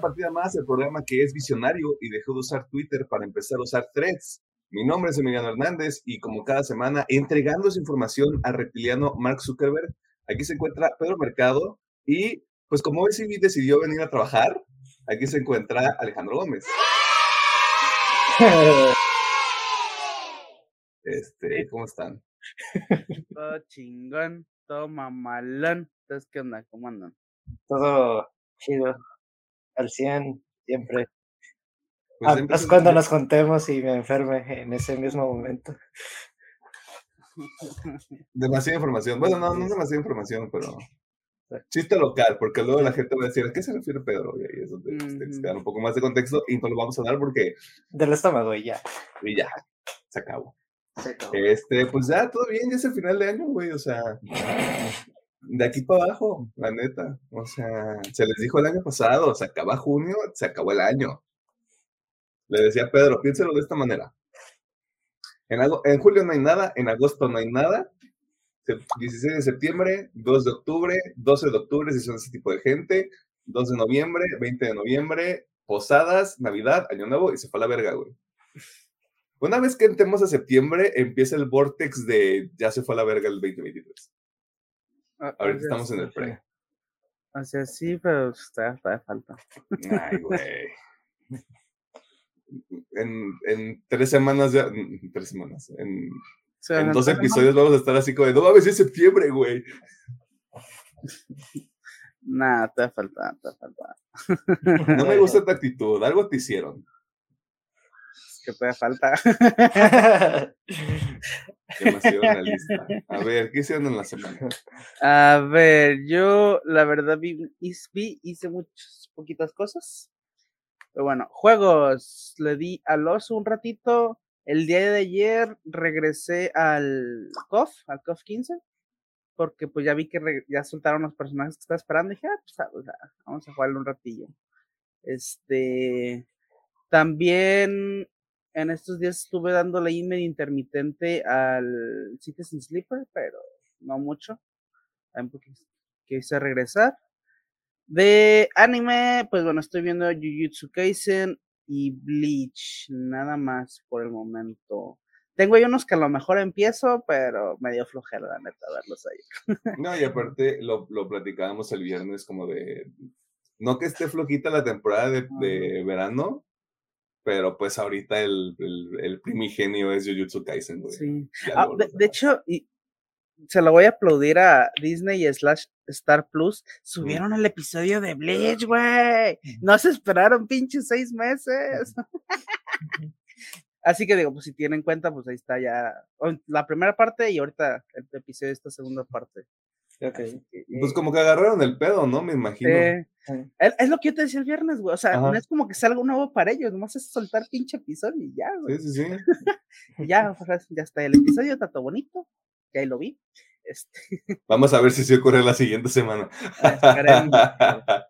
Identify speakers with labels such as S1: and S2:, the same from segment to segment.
S1: una partida más del programa que es visionario y dejó de usar Twitter para empezar a usar threads. Mi nombre es Emiliano Hernández y como cada semana, entregando esa información al reptiliano Mark Zuckerberg, aquí se encuentra Pedro Mercado y pues como hoy sí decidió venir a trabajar, aquí se encuentra Alejandro Gómez. Este, ¿cómo están?
S2: Todo chingón, todo mamalón. Entonces, ¿qué onda? ¿Cómo andan?
S3: Todo chido, al 100, siempre. Pues es cuando nos contemos y me enferme en ese mismo momento.
S1: Demasiada información. Bueno, no, no es demasiada información, pero chiste local, porque luego la gente va a decir, ¿a qué se refiere Pedro? Y ahí es donde uh dar un poco más de contexto y pues lo vamos a dar porque...
S3: Del estómago y ya.
S1: Y ya, se acabó. Se acabó. Este, pues ya, todo bien, ya es el final de año, güey, o sea, de aquí para abajo, la neta. O sea, se les dijo el año pasado, se acaba junio, se acabó el año. Le decía Pedro, piénselo de esta manera. En, en julio no hay nada, en agosto no hay nada, 16 de septiembre, 2 de octubre, 12 de octubre, si son ese tipo de gente, 2 de noviembre, 20 de noviembre, posadas, Navidad, Año Nuevo y se fue a la verga, güey. Una vez que entremos a septiembre, empieza el vortex de ya se fue a la verga el 2023. Ah, Ahorita estamos en el pre.
S2: O sea, sí, pero está, está de falta.
S1: Ay, güey. En, en, tres semanas ya, tres semanas, en en dos episodios vamos a estar así como de, no mames, es septiembre, güey.
S2: Nah, te falta, te falta.
S1: No me gusta tu actitud, algo te hicieron.
S2: Que te falta.
S1: Demasiado. A ver, ¿qué hicieron en la semana?
S2: A ver, yo la verdad vi, hice muchas poquitas cosas. Pero bueno, juegos. Le di al oso un ratito. El día de ayer regresé al COF, al COF 15, porque pues ya vi que ya soltaron los personajes que estaba esperando y dije, ah, pues, ah, vamos a jugarlo un ratillo. Este, también en estos días estuve dando la email intermitente al Citizen Sleeper, pero no mucho. Porque quise regresar. De anime, pues bueno, estoy viendo Jujutsu Kaisen y Bleach, nada más por el momento. Tengo ahí unos que a lo mejor empiezo, pero medio flojera, la neta, verlos ahí.
S1: No, y aparte lo, lo platicábamos el viernes como de, no que esté flojita la temporada de, verano, pero pues ahorita el, el, primigenio es Jujutsu Kaisen, güey.
S2: Sí. Ah, de, de, hecho, y se lo voy a aplaudir a Disney y slash Star Plus. Subieron el episodio de Bleach, güey. No se esperaron pinches seis meses. Así que digo, pues si tienen cuenta, pues ahí está ya la primera parte y ahorita el episodio de esta segunda parte.
S1: Okay. pues como que agarraron el pedo, ¿no? Me imagino.
S2: es lo que yo te decía el viernes, güey. O sea, no es como que salga un nuevo para ellos, nomás es soltar pinche episodio y ya, güey.
S1: Sí, sí, sí.
S2: ya, ya está el episodio, está todo bonito que ahí lo vi. Este...
S1: Vamos a ver si se ocurre la siguiente semana.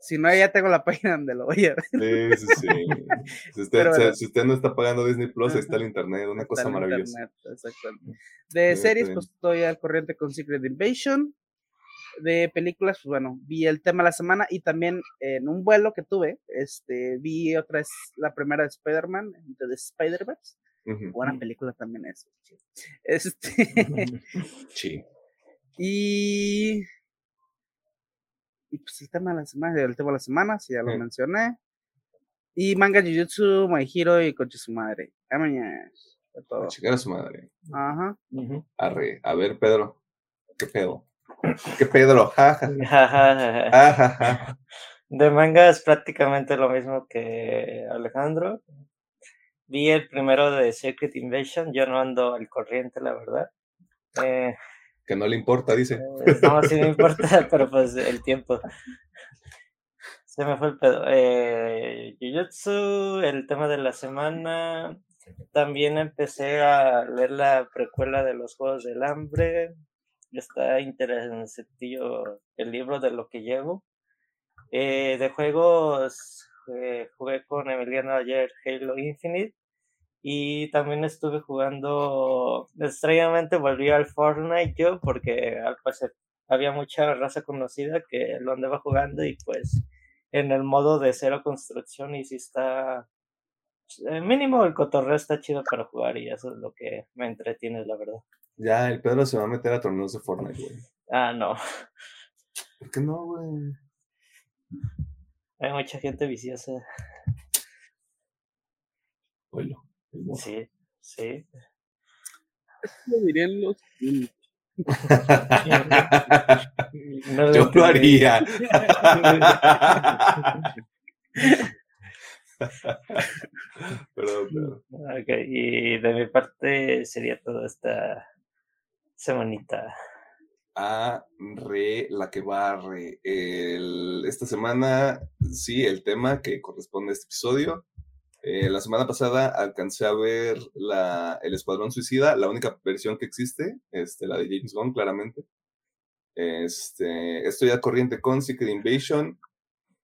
S2: si no, ya tengo la página donde lo voy a
S1: ver. Sí, sí, sí. Si usted, si usted no está pagando Disney Plus, ahí está el internet, una cosa maravillosa.
S2: De series, pues estoy al corriente con Secret Invasion. De películas, pues bueno, vi el tema de la semana y también en un vuelo que tuve, este, vi otra vez la primera de Spider-Man, de Spider-Verse. Buena película también es. Este.
S1: sí.
S2: Y. Y pues el tema de la semana, el tema de la semana, si ya lo mencioné. Y manga Jujutsu, My Hero y Coche su madre. A mañana.
S1: A checar a su madre.
S2: Ajá.
S1: Arre. A ver, Pedro. ¿Qué pedo? ¿Qué Pedro?
S3: De manga es prácticamente lo mismo que Alejandro. Vi el primero de Secret Invasion, yo no ando al corriente, la verdad. Eh,
S1: que no le importa, dice.
S3: Eh, no, sí me importa, pero pues el tiempo. Se me fue el pedo. Eh, Jujutsu, el tema de la semana. También empecé a leer la precuela de los Juegos del Hambre. Está interesante el libro de lo que llevo. Eh, de juegos eh, jugué con Emiliano ayer Halo Infinite y también estuve jugando, extrañamente volví al Fortnite yo porque al parecer había mucha raza conocida que lo andaba jugando y pues en el modo de cero construcción y si está eh, mínimo el cotorreo está chido para jugar y eso es lo que me entretiene, la verdad.
S1: Ya, el Pedro se va a meter a torneos de Fortnite, güey.
S3: Ah, no.
S1: ¿Por qué no, güey?
S3: Hay mucha gente viciosa.
S1: Bueno,
S3: sí, sí.
S2: Eso dirían los
S1: Yo lo haría. perdón,
S3: y de mi parte sería toda esta semanita.
S1: A re la que barre. El, esta semana, sí, el tema que corresponde a este episodio. Eh, la semana pasada alcancé a ver el Escuadrón Suicida, la única versión que existe, este, la de James Gunn, claramente. Este, estoy a corriente con Secret Invasion.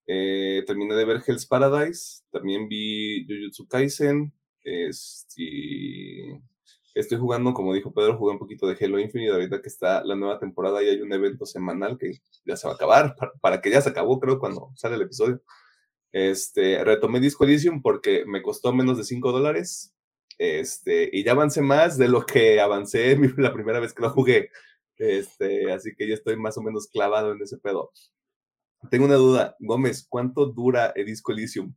S1: Eh, terminé de ver Hell's Paradise. También vi Jujutsu Kaisen. Este, estoy jugando, como dijo Pedro, jugué un poquito de Halo Infinite. Ahorita que está la nueva temporada y hay un evento semanal que ya se va a acabar. Para, que ya se acabó, creo, cuando sale el episodio. Este, retomé Disco Elysium porque me costó menos de 5 dólares. Este, y ya avancé más de lo que avancé la primera vez que lo jugué. Este, así que ya estoy más o menos clavado en ese pedo. Tengo una duda, Gómez, ¿cuánto dura el disco Elysium?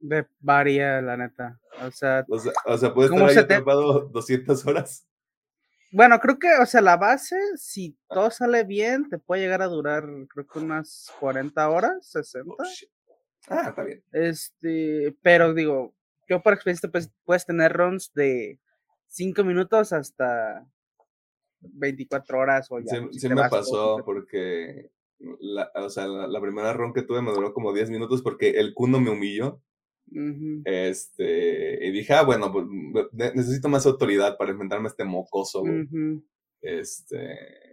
S2: De varia, la neta. O sea,
S1: o sea, o sea ¿puedes estar ahí atrapado 200 horas?
S2: Bueno, creo que, o sea, la base, si ah. todo sale bien, te puede llegar a durar, creo que unas 40 horas, 60.
S1: Ah, está bien.
S2: Este, pero digo, yo por experiencia pues, puedes tener runs de 5 minutos hasta 24 horas o ya.
S1: Sí, me pasó porque la, o sea, la, primera ron que tuve me duró como 10 minutos porque el cuno me humilló. Este, y dije, ah, bueno, pues necesito más autoridad para enfrentarme a este mocoso, Este,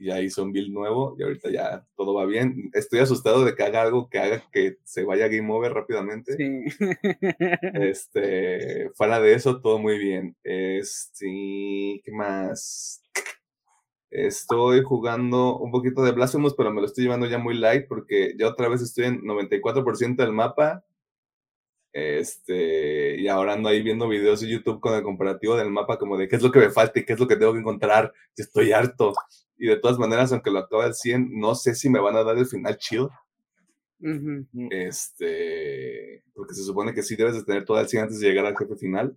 S1: ya hizo un build nuevo y ahorita ya todo va bien. Estoy asustado de que haga algo que haga que se vaya game over rápidamente. Este, fuera de eso, todo muy bien. Este, ¿qué más? Estoy jugando un poquito de Blasphemous, pero me lo estoy llevando ya muy light porque ya otra vez estoy en 94% del mapa. Este, y ahora ando ahí viendo videos de YouTube con el comparativo del mapa, como de qué es lo que me falta y qué es lo que tengo que encontrar. Estoy harto. Y de todas maneras, aunque lo acaba al 100, no sé si me van a dar el final chill. Este, porque se supone que sí debes de tener todo al 100 antes de llegar al jefe final.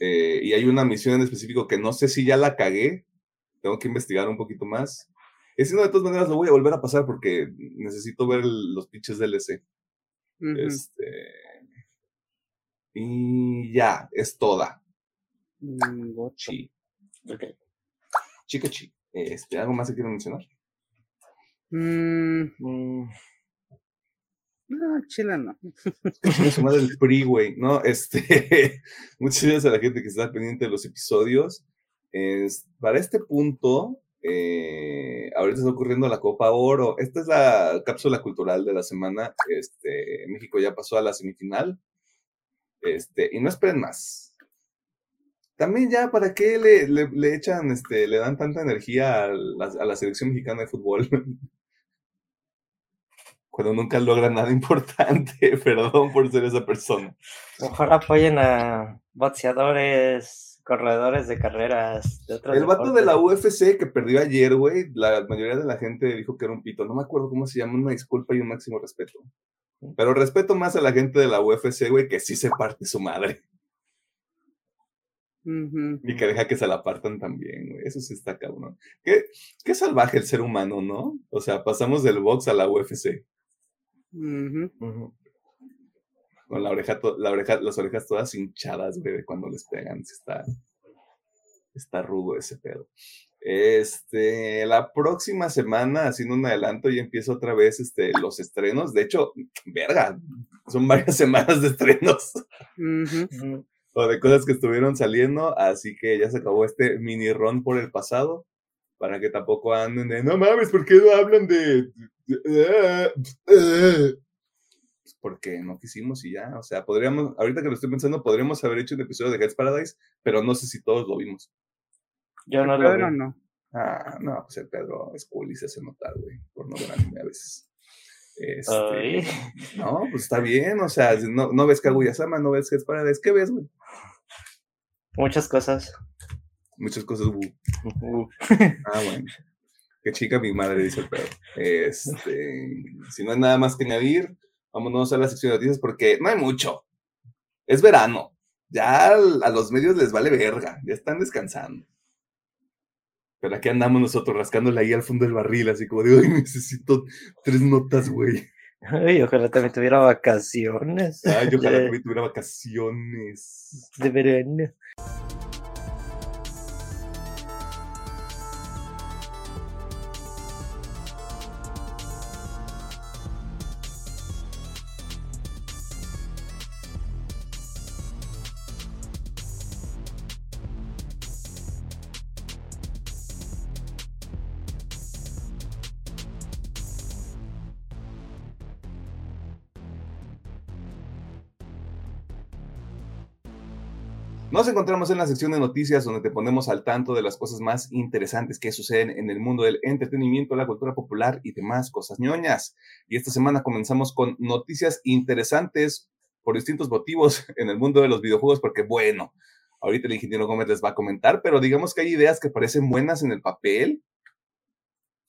S1: Eh, y hay una misión en específico que no sé si ya la cagué, tengo que investigar un poquito más. Y si no, de todas maneras lo voy a volver a pasar porque necesito ver los pitches DLC. Este. Y ya, es toda.
S2: Mm,
S1: Gochi. Ok. Chica chi. Este, ¿Algo más que quiero mencionar?
S2: Mm, mm. No, chila no.
S1: Es madre del PRI, güey. No, este. Muchas gracias a la gente que está pendiente de los episodios. Es, para este punto, eh, ahorita está ocurriendo la Copa Oro. Esta es la cápsula cultural de la semana. Este, México ya pasó a la semifinal. Este, y no esperen más. También ya, ¿para qué le, le, echan, este, le dan tanta energía a la, a la selección mexicana de fútbol? Cuando nunca logran nada importante. Perdón por ser esa persona.
S3: Mejor apoyen a boxeadores corredores de carreras de
S1: El vato de la UFC que perdió ayer, güey, la mayoría de la gente dijo que era un pito. No me acuerdo cómo se llama, una disculpa y un máximo respeto. Pero respeto más a la gente de la UFC, güey, que sí se parte su madre. Y que deja que se la partan también, güey. Eso sí está cabrón. Qué, qué salvaje el ser humano, ¿no? O sea, pasamos del box a la UFC. Con la oreja, la oreja, las orejas todas hinchadas, güey, de cuando les pegan. Está, está rudo ese pedo. Este, la próxima semana, haciendo un adelanto, y empiezo otra vez este, los estrenos. De hecho, verga, son varias semanas de estrenos. o de cosas que estuvieron saliendo. Así que ya se acabó este mini ron por el pasado. Para que tampoco anden de, no mames, ¿por qué no hablan de porque no quisimos y ya, o sea, podríamos, ahorita que lo estoy pensando, podríamos haber hecho un episodio de Hell's Paradise, pero no sé si todos lo vimos.
S2: Yo no lo vi. No.
S1: Ah, no, pues el Pedro es cool y se hace notar, güey, por no ver anime a veces. Este, no, pues está bien, o sea, no, no ves Kaguya-sama, no ves que es para ¿qué ves, güey?
S3: Muchas cosas.
S1: Muchas cosas, Ah, bueno. Qué chica mi madre, dice el perro. Este, si no hay nada más que añadir, vámonos a la sección de noticias porque no hay mucho. Es verano. Ya a los medios les vale verga. Ya están descansando. Pero aquí andamos nosotros rascándole ahí al fondo del barril, así como de, ay, necesito tres notas, güey.
S3: Ay, ojalá también tuviera vacaciones.
S1: Ay, ojalá también tuviera vacaciones.
S3: De verano.
S1: Encontramos en la sección de noticias donde te ponemos al tanto de las cosas más interesantes que suceden en el mundo del entretenimiento, la cultura popular y demás cosas ñoñas. Y esta semana comenzamos con noticias interesantes por distintos motivos en el mundo de los videojuegos, porque bueno, ahorita el ingeniero Gómez les va a comentar, pero digamos que hay ideas que parecen buenas en el papel.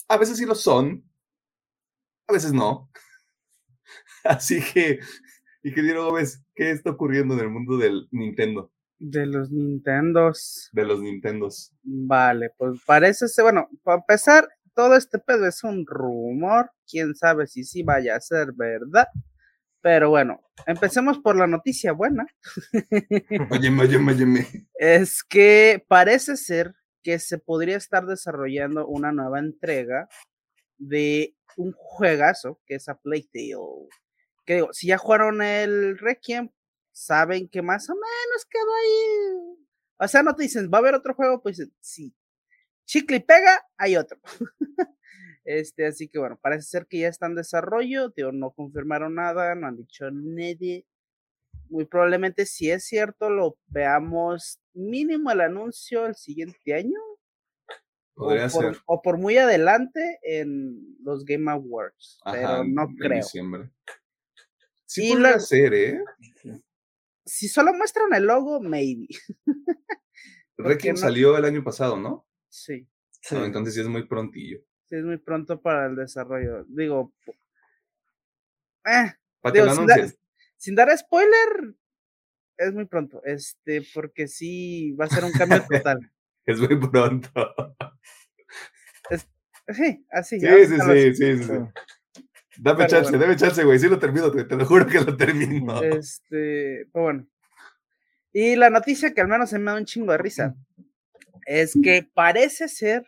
S1: A veces sí lo son, a veces no. Así que, ingeniero Gómez, ¿qué está ocurriendo en el mundo del Nintendo?
S2: De los Nintendos.
S1: De los Nintendos.
S2: Vale, pues parece ser, bueno, para empezar, todo este pedo es un rumor. Quién sabe si sí vaya a ser verdad. Pero bueno, empecemos por la noticia buena.
S1: Óyeme, óyeme, óyeme.
S2: Es que parece ser que se podría estar desarrollando una nueva entrega de un juegazo que es a Playtale. Que digo, si ya jugaron el Requiem, saben que más o menos quedó ahí. O sea, no te dicen, va a haber otro juego, pues sí. Chicle y pega, hay otro. este, así que bueno, parece ser que ya está en desarrollo, tío, no confirmaron nada, no han dicho nadie. Muy probablemente, si es cierto, lo veamos mínimo el anuncio el siguiente año.
S1: Podría
S2: o
S1: ser.
S2: Por, o por muy adelante en los Game Awards, pero no creo.
S1: Diciembre. Sí, podría ser, ¿eh?
S2: Si solo muestran el logo, maybe.
S1: Requiem no? salió el año pasado, ¿no?
S2: Sí.
S1: No, entonces sí es muy prontillo.
S2: Sí, es muy pronto para el desarrollo. Digo, eh, digo, sin, dar, sin, dar, spoiler, es muy pronto. Este, porque sí va a ser un cambio total.
S1: es muy pronto.
S2: Es, sí, así.
S1: Sí, sí, sí, sí, sí, Dame Pero chance, bueno. dame chance, güey. Sí lo termino, te, te, lo juro que lo termino.
S2: Este, pues bueno. Y la noticia que al menos se me da un chingo de risa es que parece ser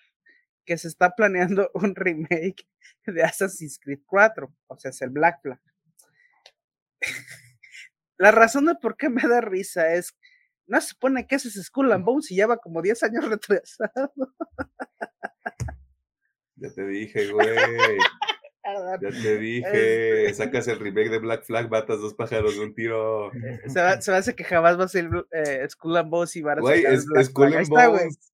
S2: que se está planeando un remake de Assassin's Creed 4, o sea, es el Black Flag. la razón de por qué me da risa es, no se supone que ese es Skull and Bones y lleva como 10 años retrasado.
S1: ya te dije, güey. Ya te dije, este... sacas el remake de Black Flag, matas dos pájaros de un tiro.
S2: Se, va, se me hace que jamás va a ser eh, Skull and Bones y va a
S1: Güey, es, Skull and Bones.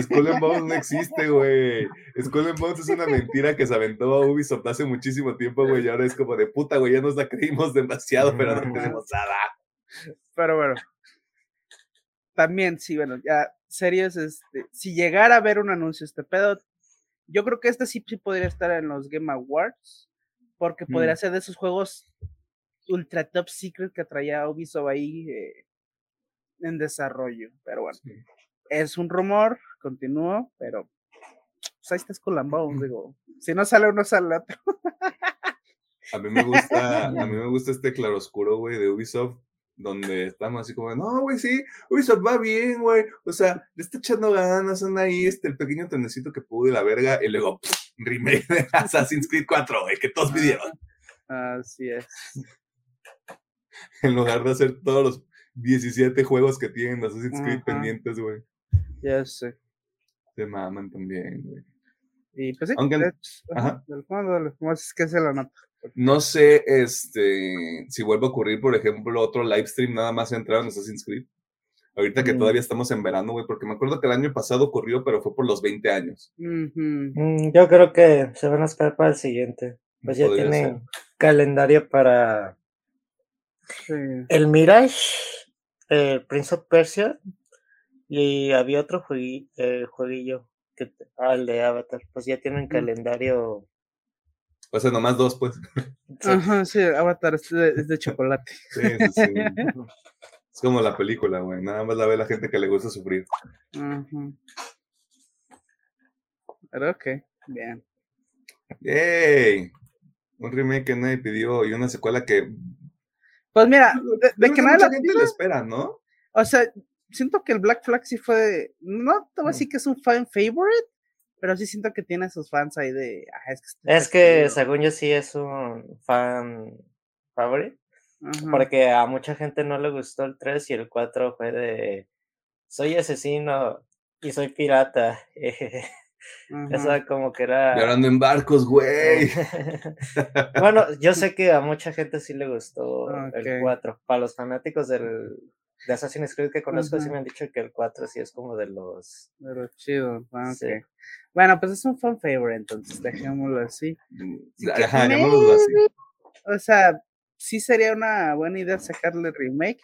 S1: Skull and Bones no existe, güey. Skull and Bones es una mentira que se aventó a Ubisoft hace muchísimo tiempo, güey. Y ahora es como de puta, güey, ya nos la creímos demasiado, pero no tenemos nada.
S2: Pero bueno. También, sí, bueno, ya, serios, este, si llegara a ver un anuncio este pedo, yo creo que este sí, sí podría estar en los Game Awards, porque podría mm. ser de esos juegos ultra top secret que traía Ubisoft ahí eh, en desarrollo. Pero bueno, sí. es un rumor, continúo, pero pues ahí estás con Bones, digo, si no sale uno, sale otro.
S1: a mí me gusta, a mí me gusta este claroscuro, güey, de Ubisoft, donde estamos así como, no, güey, sí, Ubisoft va bien, güey, o sea, le está echando ganas, son ahí este, el pequeño trenecito que pudo y la verga, y luego, pff, remake de Assassin's Creed 4, güey, que todos pidieron.
S2: Así es.
S1: En lugar de hacer todos los 17 juegos que tienen Assassin's Creed Ajá. pendientes, güey.
S2: Ya sé.
S1: Se maman también, güey.
S2: Y pues sí,
S1: Aunque,
S2: de hecho, ajá. del fondo, ¿cómo es que se la nota?
S1: No sé este, si vuelve a ocurrir, por ejemplo, otro live stream nada más centrado en Assassin's Creed. Ahorita que mm. todavía estamos en verano, güey, porque me acuerdo que el año pasado ocurrió, pero fue por los 20 años.
S3: Mm, yo creo que se van a esperar para el siguiente. Pues ya tienen calendario para el Mirage, el Prince of Persia y había otro jueguillo, eh, jueguillo que, ah, el de Avatar. Pues ya tienen calendario.
S1: O sea, nomás dos, pues.
S2: Ajá, sí, Avatar es de, chocolate. Sí, sí, sí.
S1: es como la película, güey. Nada más la ve la gente que le gusta sufrir. Ajá.
S2: Pero ok, bien.
S1: ¡Yay! Un remake que nadie pidió y una secuela que.
S2: Pues mira, de, que nadie
S1: la gente lo espera, ¿no?
S2: O sea, siento que el Black Flag sí fue. No te voy a decir que es un fan favorite, pero sí siento que tiene sus fans ahí de.
S3: Ah, es que, según yo sí es un fan favorite. Porque a mucha gente no le gustó el 3 y el 4 fue de. Soy asesino y soy pirata. Eso como que era.
S1: Llorando en barcos, güey.
S3: bueno, yo sé que a mucha gente sí le gustó el 4. Para los fanáticos del, de Assassin's Creed que conozco, sí me han dicho que el 4 sí es como de los.
S2: De los chidos. Ah, bueno, pues es un fan favorite, entonces dejémoslo así. Ajá, así. O sea, sí sería una buena idea sacarle remake.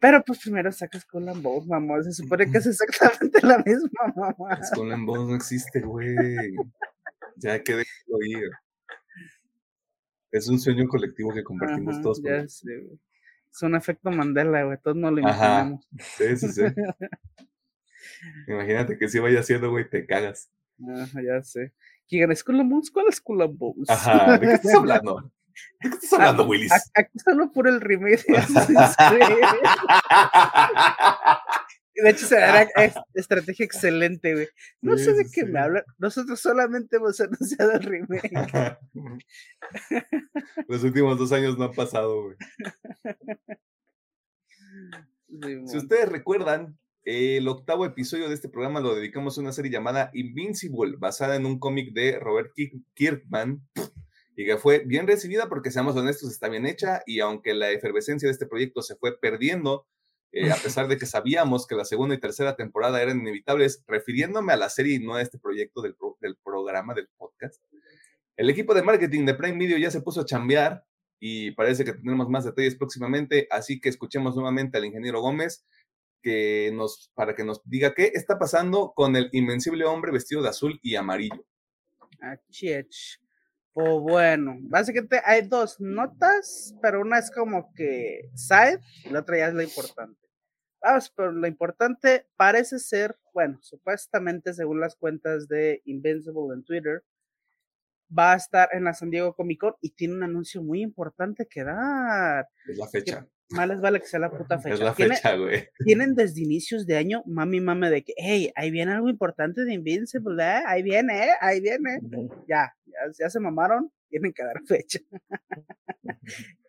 S2: Pero pues primero sacas Skull and Bones, mamá. Se supone que es exactamente la misma, mamá.
S1: Skull and Bones no existe, güey. ya que déjalo ir. Es un sueño colectivo que compartimos todos.
S2: Ya sé, güey. Es un efecto Mandela, güey. Todos no lo imaginamos.
S1: Sí, sí, sí. Imagínate que si vaya haciendo, güey, te cagas.
S2: Ajá, ya sé. ¿Quién es Bones? ¿Cuál es Bones?
S1: Ajá, ¿de qué estás hablando? ¿De qué estás hablando, ah, Willis?
S2: Aquí solo por el remake. De hecho, será estrategia excelente, güey. No sé de qué me hablan. Nosotros solamente hemos anunciado el remake.
S1: Los últimos dos años no han pasado, güey. si ustedes recuerdan, el octavo episodio de este programa lo dedicamos a una serie llamada Invincible, basada en un cómic de Robert Kirkman y que fue bien recibida porque, seamos honestos, está bien hecha y aunque la efervescencia de este proyecto se fue perdiendo, eh, a pesar de que sabíamos que la segunda y tercera temporada eran inevitables, refiriéndome a la serie y no a este proyecto del, del programa, del podcast, el equipo de marketing de Prime Video ya se puso a chambear y parece que tendremos más detalles próximamente, así que escuchemos nuevamente al ingeniero Gómez que nos, para que nos diga qué está pasando con el invencible hombre vestido de azul y amarillo.
S2: Achich. O bueno, básicamente hay dos notas, pero una es como que side y la otra ya es la importante. Vamos, pero lo importante parece ser, bueno, supuestamente según las cuentas de Invincible en Twitter, va a estar en la San Diego Comic Con y tiene un anuncio muy importante que dar.
S1: Es la fecha.
S2: Más les vale que sea la puta fecha.
S1: Es la fecha, güey.
S2: Tienen desde inicios de año mami mame de que, hey, ahí viene algo importante de Invincible, ¿eh? Ahí viene, ¿eh? Ahí viene. Ya, ya, se mamaron, tienen que dar fecha.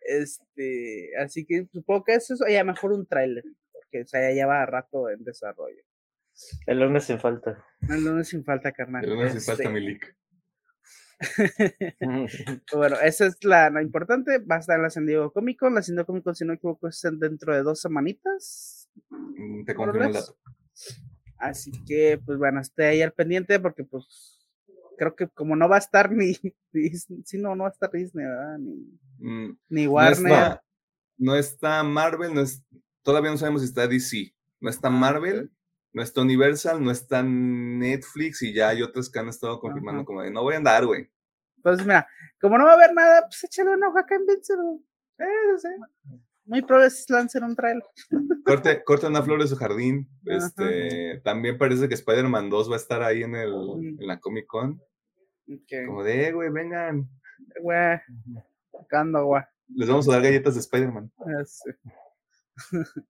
S2: este, así que supongo que eso es, ya mejor un tráiler, porque o sea, ya lleva rato en desarrollo.
S3: El lunes sin falta.
S2: El lunes sin falta, carnal.
S1: El lunes sin falta, este mi leak.
S2: bueno, esa es la, importante. Va a estar en la San Diego Comic Con. La San Diego Comic Con, si no me equivoco, es dentro de dos semanitas.
S1: Mm, te confirmo el dato.
S2: Así que, pues bueno, esté ahí al pendiente porque, pues, creo que como no va a estar ni, si no, no va a estar Disney, ¿verdad? Ni, mm, ni Warner.
S1: No está, Marvel, no es, todavía no sabemos si está DC. No está ah, Marvel no está Universal, no está Netflix y ya hay otros que han estado confirmando como de no voy a andar, güey.
S2: Pues mira, como no va a haber nada, pues échale un ojo acá en Invincible. Eh, no sé. Muy probable lanzar un trailer.
S1: Corte, corta una flor de su jardín. Este, también parece que Spider-Man 2 va a estar ahí en, el, en la Comic Con. Como de, eh, güey, vengan.
S2: Güey, sacando, güey.
S1: Les vamos a dar galletas de Spider-Man.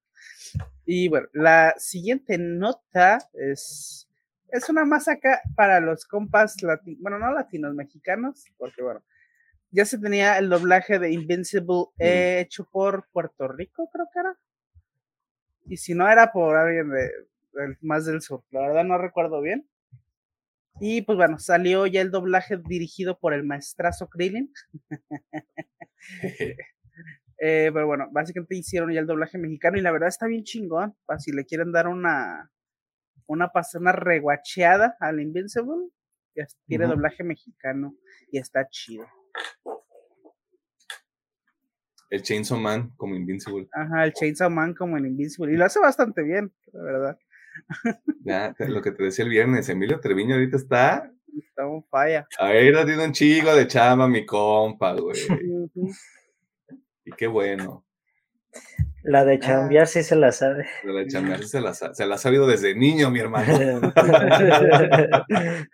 S2: Y bueno, la siguiente nota es, es una más acá para los compas latinos, bueno, no latinos, mexicanos, porque bueno, ya se tenía el doblaje de Invincible hecho por Puerto Rico, creo que era. Y si no era por alguien de, más del sur, la verdad no recuerdo bien. Y pues bueno, salió ya el doblaje dirigido por el maestrazo Krillin. Eh, pero bueno, básicamente hicieron ya el doblaje mexicano y la verdad está bien chingón. Para si le quieren dar una, una, una reguacheada al Invincible, Ya tiene doblaje mexicano y está chido.
S1: El Chainsaw Man como Invincible.
S2: Ajá, el Chainsaw Man como en Invincible. Y lo hace bastante bien, la verdad.
S1: Ya, lo que te decía el viernes, Emilio Treviño ahorita está.
S2: Está un falla.
S1: Ahorita tiene un chico de chama, mi compa, güey. Qué bueno.
S3: La de chambear sí se la sabe.
S1: La de chambear sí se la, se la ha sabido desde niño, mi hermano.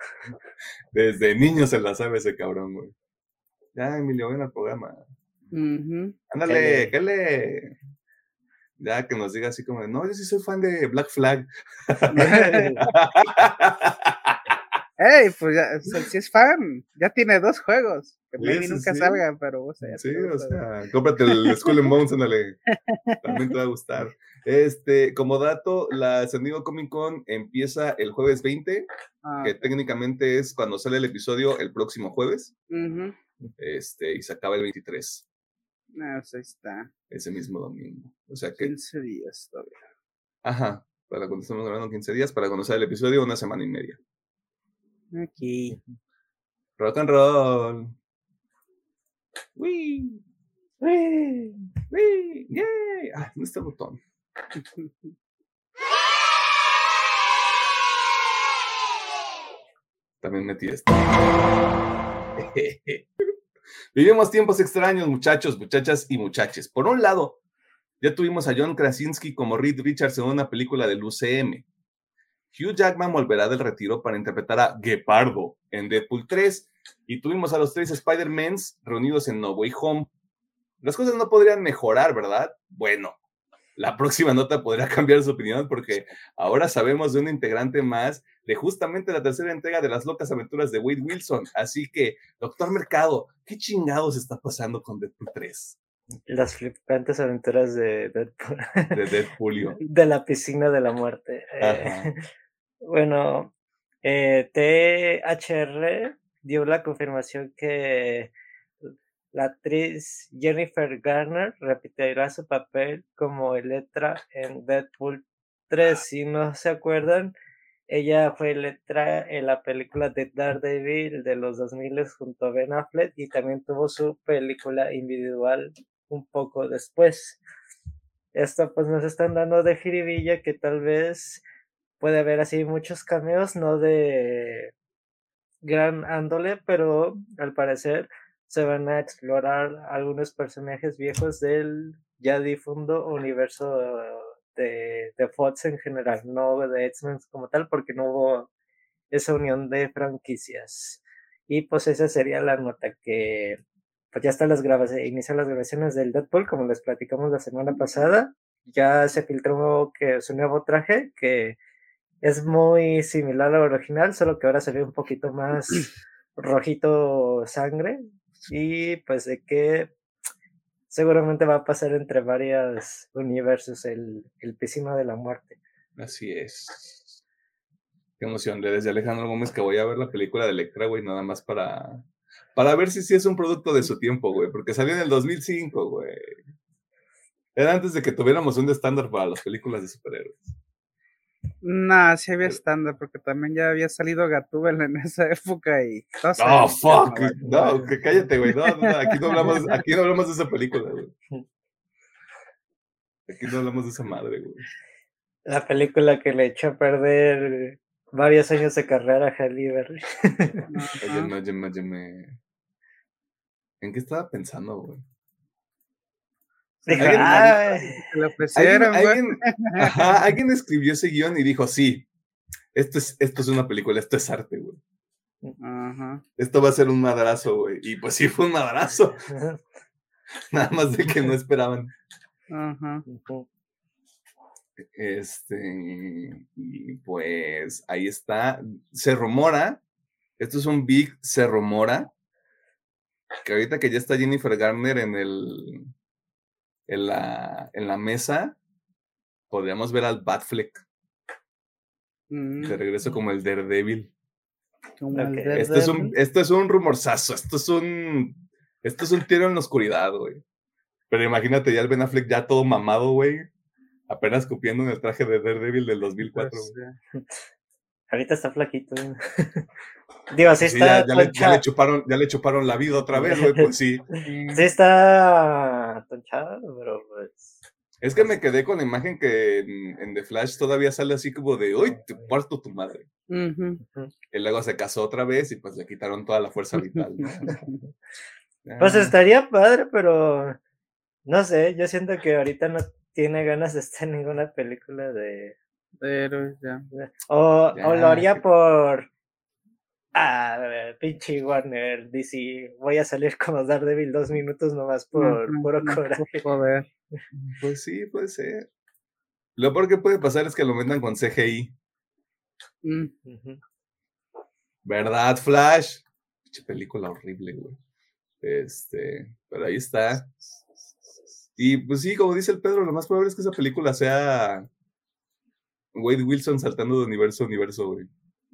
S1: desde niño se la sabe ese cabrón, güey. Ya, Emilio, ven al programa. Ándale, ¿qué le? Ya que nos diga así como de, no, yo sí soy fan de Black Flag.
S2: Ey, pues ya, si es fan, ya tiene dos juegos. Que maybe nunca salgan, pero o sea,
S1: Sí, o sea, cómprate el Skull and Bones, ándale. También te va a gustar. Este, como dato, la San Diego Comic Con empieza el jueves 20, ah, que técnicamente es cuando sale el episodio el próximo jueves. Este, y se acaba el 23.
S2: Ah, pues ahí está.
S1: Ese mismo domingo. O sea que.
S2: 15 días todavía.
S1: Ajá. Para cuando estamos hablando 15 días, para conocer el episodio, una semana y media.
S2: Aquí.
S1: Rock and roll. ¡Wii! ¡Wii! ¡Wii! ¡Yay! Ah, ¿dónde está el botón? También metí esto. Vivimos tiempos extraños, muchachos, muchachas y muchaches. Por un lado, ya tuvimos a John Krasinski como Reed Richards en una película del UCM. Hugh Jackman volverá del retiro para interpretar a Gepardo en Deadpool 3 y tuvimos a los tres Spider-Mans reunidos en No Way Home. Las cosas no podrían mejorar, ¿verdad? Bueno, la próxima nota podrá cambiar su opinión porque ahora sabemos de un integrante más de justamente la tercera entrega de las locas aventuras de Wade Wilson. Así que, doctor Mercado, ¿qué chingados está pasando con Deadpool 3?
S3: Las flipantes aventuras de Deadpool.
S1: De Deadpoolio.
S3: de la piscina de la muerte. Eh, bueno, eh, THR dio la confirmación que la actriz Jennifer Garner repetirá su papel como Electra en Deadpool 3. Si no se acuerdan, ella fue Electra en la película de Daredevil de los 2000 junto a Ben Affleck y también tuvo su película individual un poco después. Esto pues nos están dando de jiribilla que tal vez puede haber así muchos cameos, no de gran ándole, pero al parecer se van a explorar algunos personajes viejos del ya difundo universo de, de Fox en general, no de X-Men como tal, porque no hubo esa unión de franquicias. Y pues esa sería la nota que pues ya están las grabaciones, inician las grabaciones del Deadpool, como les platicamos la semana pasada. Ya se filtró que su nuevo traje, que es muy similar al original, solo que ahora se ve un poquito más rojito sangre, y pues de que seguramente va a pasar entre varios universos el, el piscina de la muerte.
S1: Así es. Qué emoción. Desde Alejandro Gómez que voy a ver la película de Electra, güey, nada más para, para ver si sí es un producto de su tiempo, güey, porque salió en el 2005, güey. Era antes de que tuviéramos un estándar para las películas de superhéroes.
S2: Nah, sí había estándar, porque también ya había salido Gatúbel en esa época y.
S1: No, fuck. No, que cállate, güey. No, aquí no hablamos, aquí no hablamos de esa película, güey. Aquí no hablamos de esa madre, güey.
S3: La película que le echó a perder varios años de carrera a Halle Berry.
S1: Oye, oye, ¿En qué estaba pensando, güey? ¿Alguien, escribió ese guion y dijo, sí, esto es, esto es una película, esto es arte, güey. Esto va a ser un madrazo, güey. Y pues sí fue un madrazo. Nada más de que no esperaban. Este, y pues ahí está. Se rumora, esto es un big se rumora, que ahorita que ya está Jennifer Garner en el, en la, en la mesa, podríamos ver al Batfleck. De mm. regreso como el Daredevil. Esto, es un, esto es un rumorzazo, esto es un, esto es un tiro en la oscuridad, güey. Pero imagínate ya el Ben Affleck ya todo mamado, güey. Apenas copiando en el traje de Daredevil del 2004.
S3: Ahorita está flaquito. Digo, sí está.
S1: ya, le, chuparon, ya le chuparon la vida otra vez, güey, pues sí.
S3: Sí está tonchada, pero pues.
S1: Es que me quedé con la imagen que en, The Flash todavía sale así como de, uy, te parto tu madre. Y luego se casó otra vez y pues le quitaron toda la fuerza vital.
S3: pues estaría padre, pero no sé, yo siento que ahorita no tiene ganas de estar en ninguna película de,
S2: héroes, ya.
S3: O, o lo haría por ah, pinche Warner, DC, voy a salir como Daredevil dos minutos nomás por puro coraje.
S2: Joder.
S1: Pues sí, puede ser. Lo peor que puede pasar es que lo metan con CGI. Mm. ¿Verdad, Flash? Pinche película horrible, güey. Este, pero ahí está. Y pues sí, como dice el Pedro, lo más probable es que esa película sea Wade Wilson saltando de universo a universo, güey.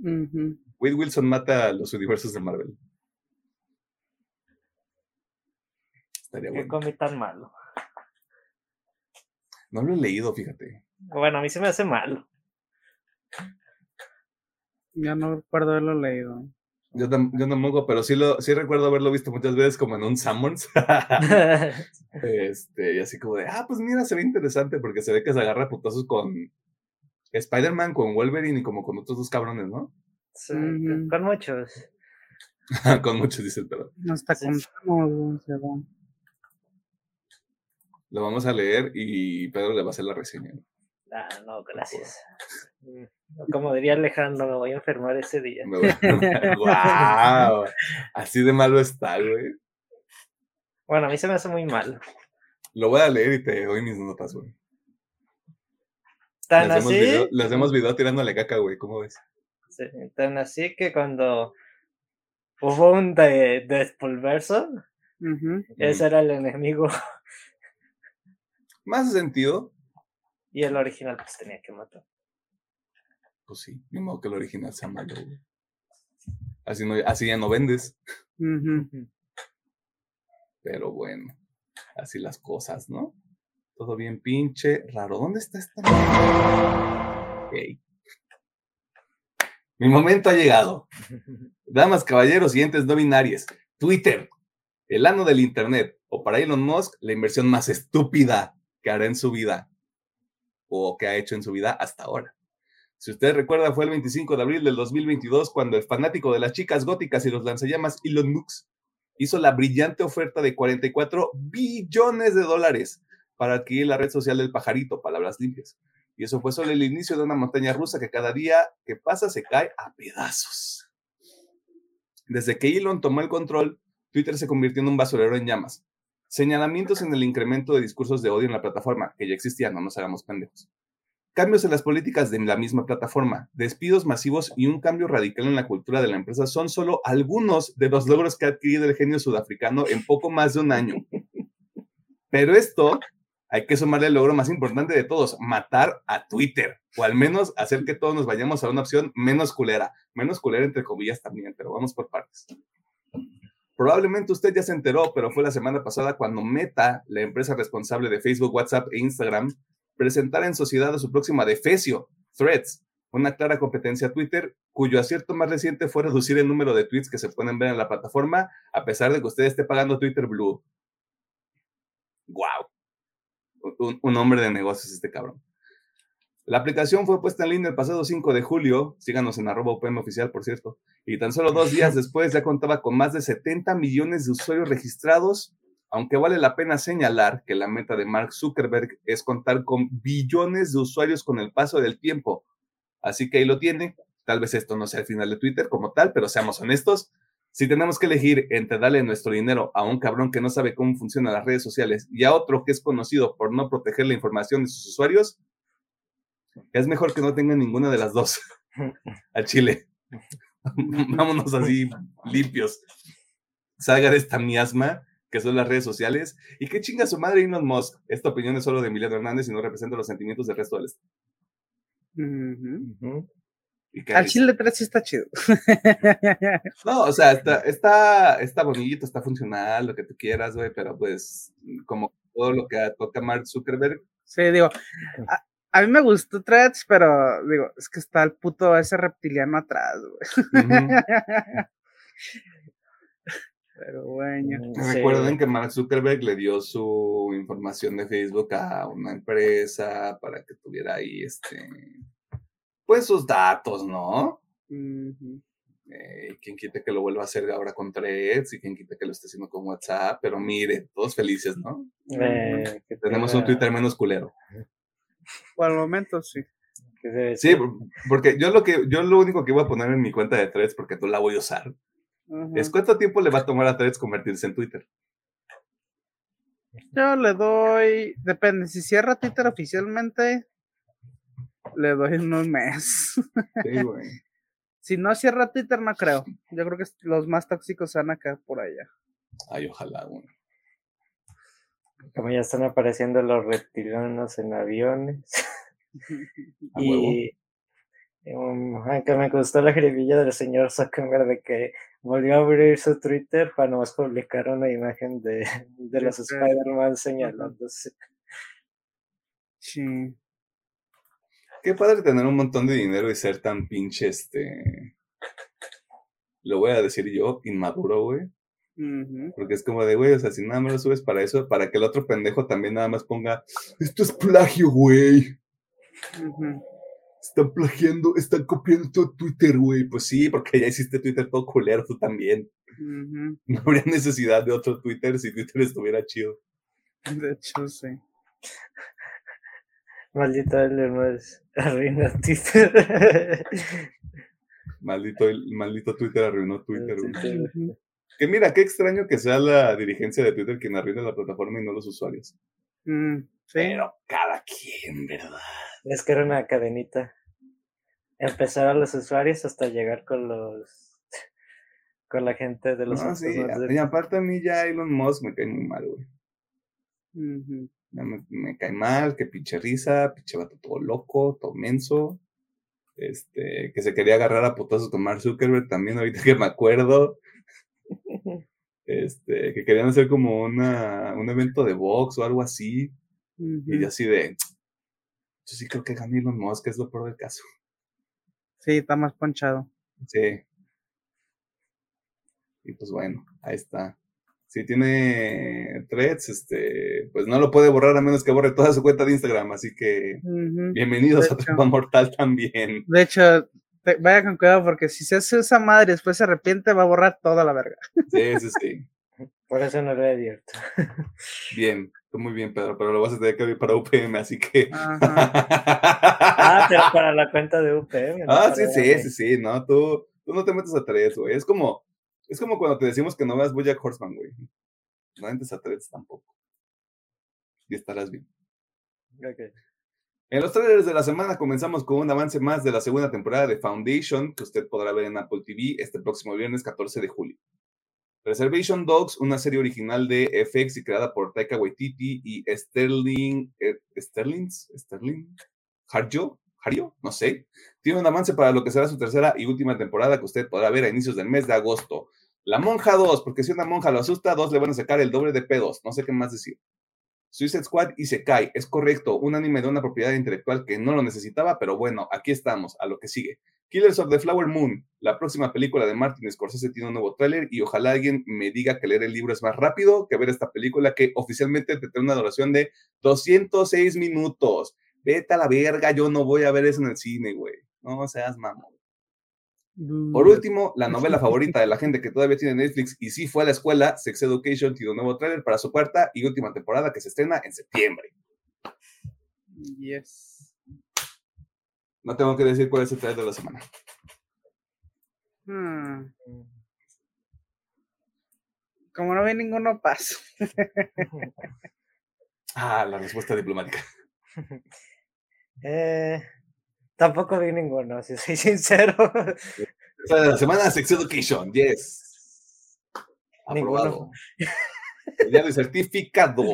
S1: Wade Wilson mata a los universos de Marvel.
S3: Estaría bueno. comí tan malo?
S1: No lo he leído, fíjate.
S3: Bueno, a mí se me hace malo.
S2: Ya no recuerdo haberlo leído.
S1: Yo, yo tampoco, pero sí, lo, sí recuerdo haberlo visto muchas veces como en un Summons. este, y así como de, ah, pues mira, se ve interesante porque se ve que se agarra putazos con Spider-Man, con Wolverine y como con otros dos cabrones, ¿no?
S3: Sí, con muchos.
S1: con muchos, dice el perro.
S2: Hasta con
S1: Lo vamos a leer y Pedro le va a hacer la reseña.
S3: Ah, no, gracias. Mm, como diría Alejandro, me voy a enfermar ese día.
S1: ¡Wow! Así de malo está, güey.
S3: Bueno, a mí se me hace muy mal.
S1: Lo voy a leer y te doy mis notas, güey.
S3: ¿Tan así?
S1: les hacemos video tirándole caca, güey, ¿cómo ves?
S3: Sí, tan así que cuando hubo un de, despulverso, ese era el enemigo.
S1: Más sentido.
S3: Y el original pues tenía que matar.
S1: Pues sí, ni modo que el original sea malo, Así, no, así ya no vendes. Pero bueno, así las cosas, ¿no? Todo bien pinche raro. ¿Dónde está esta? Mi momento ha llegado. Damas, caballeros y entes no binarias. Twitter, el ano del Internet, o para Elon Musk, la inversión más estúpida que hará en su vida o que ha hecho en su vida hasta ahora. Si usted recuerda, fue el 25 de abril del 2022 cuando el fanático de las chicas góticas y los lanzallamas Elon Musk hizo la brillante oferta de 44 billones de dólares para adquirir la red social del pajarito, palabras limpias. Y eso fue solo el inicio de una montaña rusa que cada día que pasa se cae a pedazos. Desde que Elon tomó el control, Twitter se convirtió en un basurero en llamas. Señalamientos en el incremento de discursos de odio en la plataforma, que ya existían, no nos hagamos pendejos. Cambios en las políticas de la misma plataforma, despidos masivos y un cambio radical en la cultura de la empresa son solo algunos de los logros que ha adquirido el genio sudafricano en poco más de un año. Pero esto hay que sumarle el logro más importante de todos, matar a Twitter, o al menos hacer que todos nos vayamos a una opción menos culera, menos culera entre comillas también, pero vamos por partes. Probablemente usted ya se enteró, pero fue la semana pasada cuando Meta, la empresa responsable de Facebook, WhatsApp e Instagram, presentara en sociedad a su próxima defecio, Threads, una clara competencia a Twitter, cuyo acierto más reciente fue reducir el número de tweets que se pueden ver en la plataforma, a pesar de que usted esté pagando Twitter Blue. ¡Wow! Un, hombre de negocios este cabrón. La aplicación fue puesta en línea el pasado 5 de julio, síganos en arroba UPM oficial, por cierto, y tan solo dos días después ya contaba con más de 70 millones de usuarios registrados, aunque vale la pena señalar que la meta de Mark Zuckerberg es contar con billones de usuarios con el paso del tiempo. Así que ahí lo tiene. Tal vez esto no sea el final de Twitter como tal, pero seamos honestos, si tenemos que elegir entre darle nuestro dinero a un cabrón que no sabe cómo funcionan las redes sociales y a otro que es conocido por no proteger la información de sus usuarios, es mejor que no tengan ninguna de las dos a Chile. Vámonos así limpios. Salga de esta miasma que son las redes sociales y que chinga su madre Elon Musk. Esta opinión es solo de Emiliano Hernández y no representa los sentimientos del resto del estado.
S2: Al chile 3 sí está chido.
S1: no, o sea, está, está, está bonito, está funcional, lo que tú quieras, güey, pero pues como todo lo que toca Mark Zuckerberg.
S2: Sí, digo, A mí me gustó Threads, pero digo, es que está el puto ese reptiliano atrás, güey. pero bueno.
S1: Recuerden que Mark Zuckerberg le dio su información de Facebook a una empresa para que tuviera ahí este pues sus datos, ¿no? Eh, quien quite que lo vuelva a hacer ahora con Threads y quien quite que lo esté haciendo con WhatsApp, pero mire, todos felices, ¿no? Eh, Tenemos un Twitter menos culero.
S2: Por el momento sí.
S1: Sí, porque yo lo que yo lo único que voy a poner en mi cuenta de Threads, porque tú la voy a usar, es cuánto tiempo le va a tomar a Threads convertirse en Twitter.
S2: Yo le doy, depende, si cierra Twitter oficialmente, le doy unos meses. Sí, güey. si no cierra Twitter, no creo. Yo creo que los más tóxicos se van a quedar por allá.
S1: Ay, ojalá, güey.
S3: Como ya están apareciendo los reptilianos en aviones. y aunque me gustó la jeribilla del señor Zuckerberg de que volvió a abrir su Twitter para nomás publicar una imagen de, de los Spider-Man señalándose.
S1: Sí. Qué padre tener un montón de dinero y ser tan pinche, este. Lo voy a decir yo, inmaduro, güey. Porque es como de, güey, o sea, si nada más lo subes para eso, para que el otro pendejo también nada más ponga, esto es plagio, güey. Están plagiando, están copiando todo Twitter, güey. Pues sí, porque ya hiciste Twitter todo culero, tú también. No habría necesidad de otro Twitter si Twitter estuviera chido.
S2: De hecho, sí.
S3: Maldito Elon Musk arruinó Twitter.
S1: maldito, maldito Twitter arruinó Twitter. Que mira, qué extraño que sea la dirigencia de Twitter quien arruine la plataforma y no los usuarios. Mm, Pero cada quien, ¿verdad?
S3: Es que era una cadenita. Empezar a los usuarios hasta llegar con los con la gente de los
S1: no, sí, y aparte a mí ya Elon Musk me cae muy mal, güey. Me, cae mal, que pinche risa, pinche vato todo loco, todo menso. Este, que se quería agarrar a putazos con Mark Zuckerberg también, ahorita que me acuerdo. Este, que querían hacer como una, un evento de box o algo así. Y así de, yo sí creo que gana Elon Musk, es lo peor del caso.
S2: Sí, está más ponchado.
S1: Sí. Y pues bueno, ahí está. Si tiene threads, este, pues no lo puede borrar a menos que borre toda su cuenta de Instagram. Así que bienvenidos a Trampa Mortal también.
S2: De hecho, vaya con cuidado porque si se hace esa madre y después se arrepiente, va a borrar toda la verga.
S1: Sí, sí, sí.
S3: Por eso no lo he abierto.
S1: Bien, muy bien, Pedro, pero lo vas a tener que abrir para UPM, así que.
S3: ah, pero para la cuenta de UPM.
S1: Ah, sí, sí, sí, sí, no, tú, tú no te metes a tres, güey. Es como, es como cuando te decimos que no veas Bojack Horseman, güey. No entres a tres tampoco. Y estarás bien.
S3: Ok.
S1: En los trailers de la semana comenzamos con un avance más de la segunda temporada de Foundation, que usted podrá ver en Apple TV este próximo viernes 14 de julio. Reservation Dogs, una serie original de FX y creada por Taika Waititi y Sterling, eh, Sterling, Sterling, Harjo, Hario, no sé, tiene un avance para lo que será su tercera y última temporada que usted podrá ver a inicios del mes de agosto. La Monja 2, porque si una monja lo asusta, dos le van a sacar el doble de pedos, no sé qué más decir. Suicide Squad y se cae, es correcto, un anime de una propiedad intelectual que no lo necesitaba, pero bueno, aquí estamos, a lo que sigue. Killers of the Flower Moon, la próxima película de Martin Scorsese tiene un nuevo tráiler y ojalá alguien me diga que leer el libro es más rápido que ver esta película que oficialmente te tiene una duración de 206 minutos. Vete a la verga, yo no voy a ver eso en el cine, güey. No seas mamón. Por último, la novela favorita de la gente que todavía tiene Netflix y sí fue a la escuela, Sex Education, tiene un nuevo tráiler para su cuarta y última temporada que se estrena en septiembre.
S2: Yes.
S1: No tengo que decir cuál es el trailer de la semana.
S2: Hmm. Como no ve ninguno, paso.
S1: ah, la respuesta diplomática.
S3: eh, Tampoco vi ninguno, si soy sincero.
S1: la semana Sex Education, yes. Aprobado. Ya de certificado.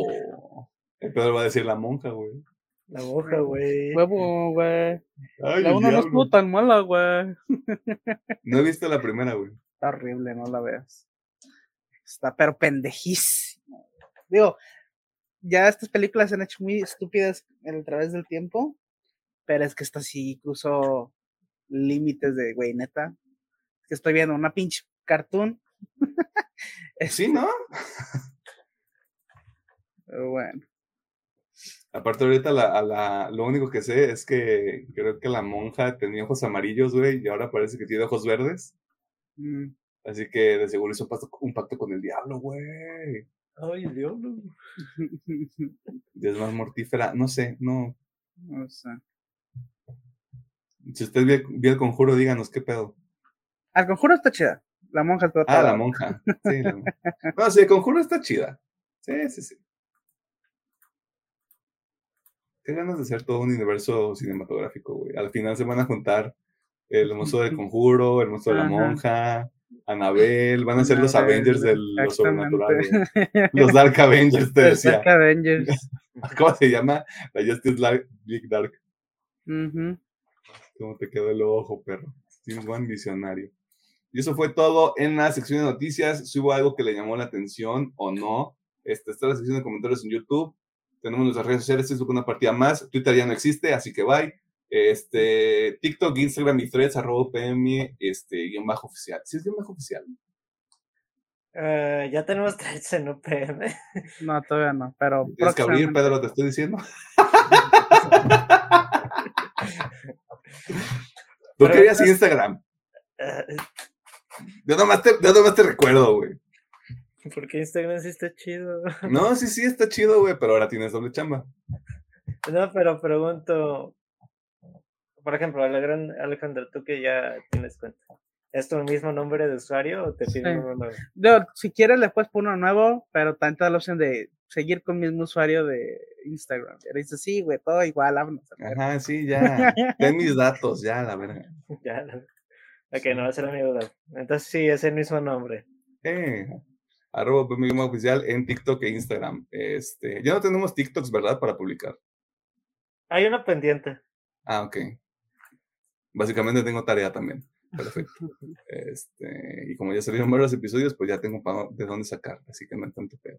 S1: Pedro va a decir la monja, güey.
S3: La monja, güey.
S2: Huevo, güey. La una no estuvo tan mala, güey.
S1: No he visto la primera, güey.
S2: Está horrible, no la veas. Está pero pendejísimo. Digo, ya estas películas se han hecho muy estúpidas a través del tiempo pero es que esta sí cruzó límites de, güey, neta, que estoy viendo una pinche cartoon.
S1: sí, ¿no?
S2: bueno.
S1: Aparte ahorita la, la, lo único que sé es que creo que la monja tenía ojos amarillos, güey, y ahora parece que tiene ojos verdes. Mm. Así que de seguro hizo un pacto, un pacto con el diablo, güey.
S3: Ay, el diablo.
S1: Y es más mortífera. No sé, no.
S2: No sé.
S1: Si usted vio, el conjuro, díganos qué pedo.
S2: El conjuro está chida. La monja está
S1: Ah, la monja. Sí, la monja. No, sí, el conjuro está chida. Sí, sí, sí. Qué ganas de hacer todo un universo cinematográfico, güey. Al final se van a juntar el monstruo del conjuro, el monstruo de la monja, Anabel, van a ser los Avengers de lo sobrenatural. Los Dark Avengers, te decía.
S2: Dark Avengers.
S1: ¿Cómo se llama? La Justice League Dark. ¿Cómo te quedó el ojo, perro? Steve One visionario. Y eso fue todo en la sección de noticias. Si hubo algo que le llamó la atención o no, este, está la sección de comentarios en YouTube. Tenemos nuestras redes sociales, Facebook una partida más. Twitter ya no existe, así que bye. Este, TikTok, Instagram y Threads, arroba PM, este, guion bajo oficial. ¿Sí es guion bajo oficial?
S3: Uh, ya tenemos threads en UPM.
S2: No, todavía no, pero.
S1: Tienes que abrir, Pedro, te estoy diciendo. ¿Tú querías Instagram? Uh, yo, nomás te, yo nomás te recuerdo, güey.
S3: Porque Instagram sí está chido.
S1: No, sí, sí está chido, güey, pero ahora tienes doble chamba.
S3: No, pero pregunto, por ejemplo, Alejandro, tú que ya tienes cuenta, ¿es tu mismo nombre de usuario o te piden uno nuevo?
S2: si quieres le puedes poner uno nuevo, pero da la opción de seguir con el mismo usuario de Instagram. Y dices, sí, güey, todo igual, vámonos.
S1: Ajá, sí, ya. Ten mis datos, ya, la verdad.
S3: ya. Ok, no va a ser duda. Entonces sí, es el mismo nombre.
S1: Eh, arroba oficial en TikTok e Instagram. Este, ya no tenemos TikToks, ¿verdad? Para publicar.
S3: Hay una pendiente.
S1: Ah, ok. Básicamente tengo tarea también. Perfecto. Este, y como ya salieron varios episodios, pues ya tengo de dónde sacar, así que no hay tanto pedo.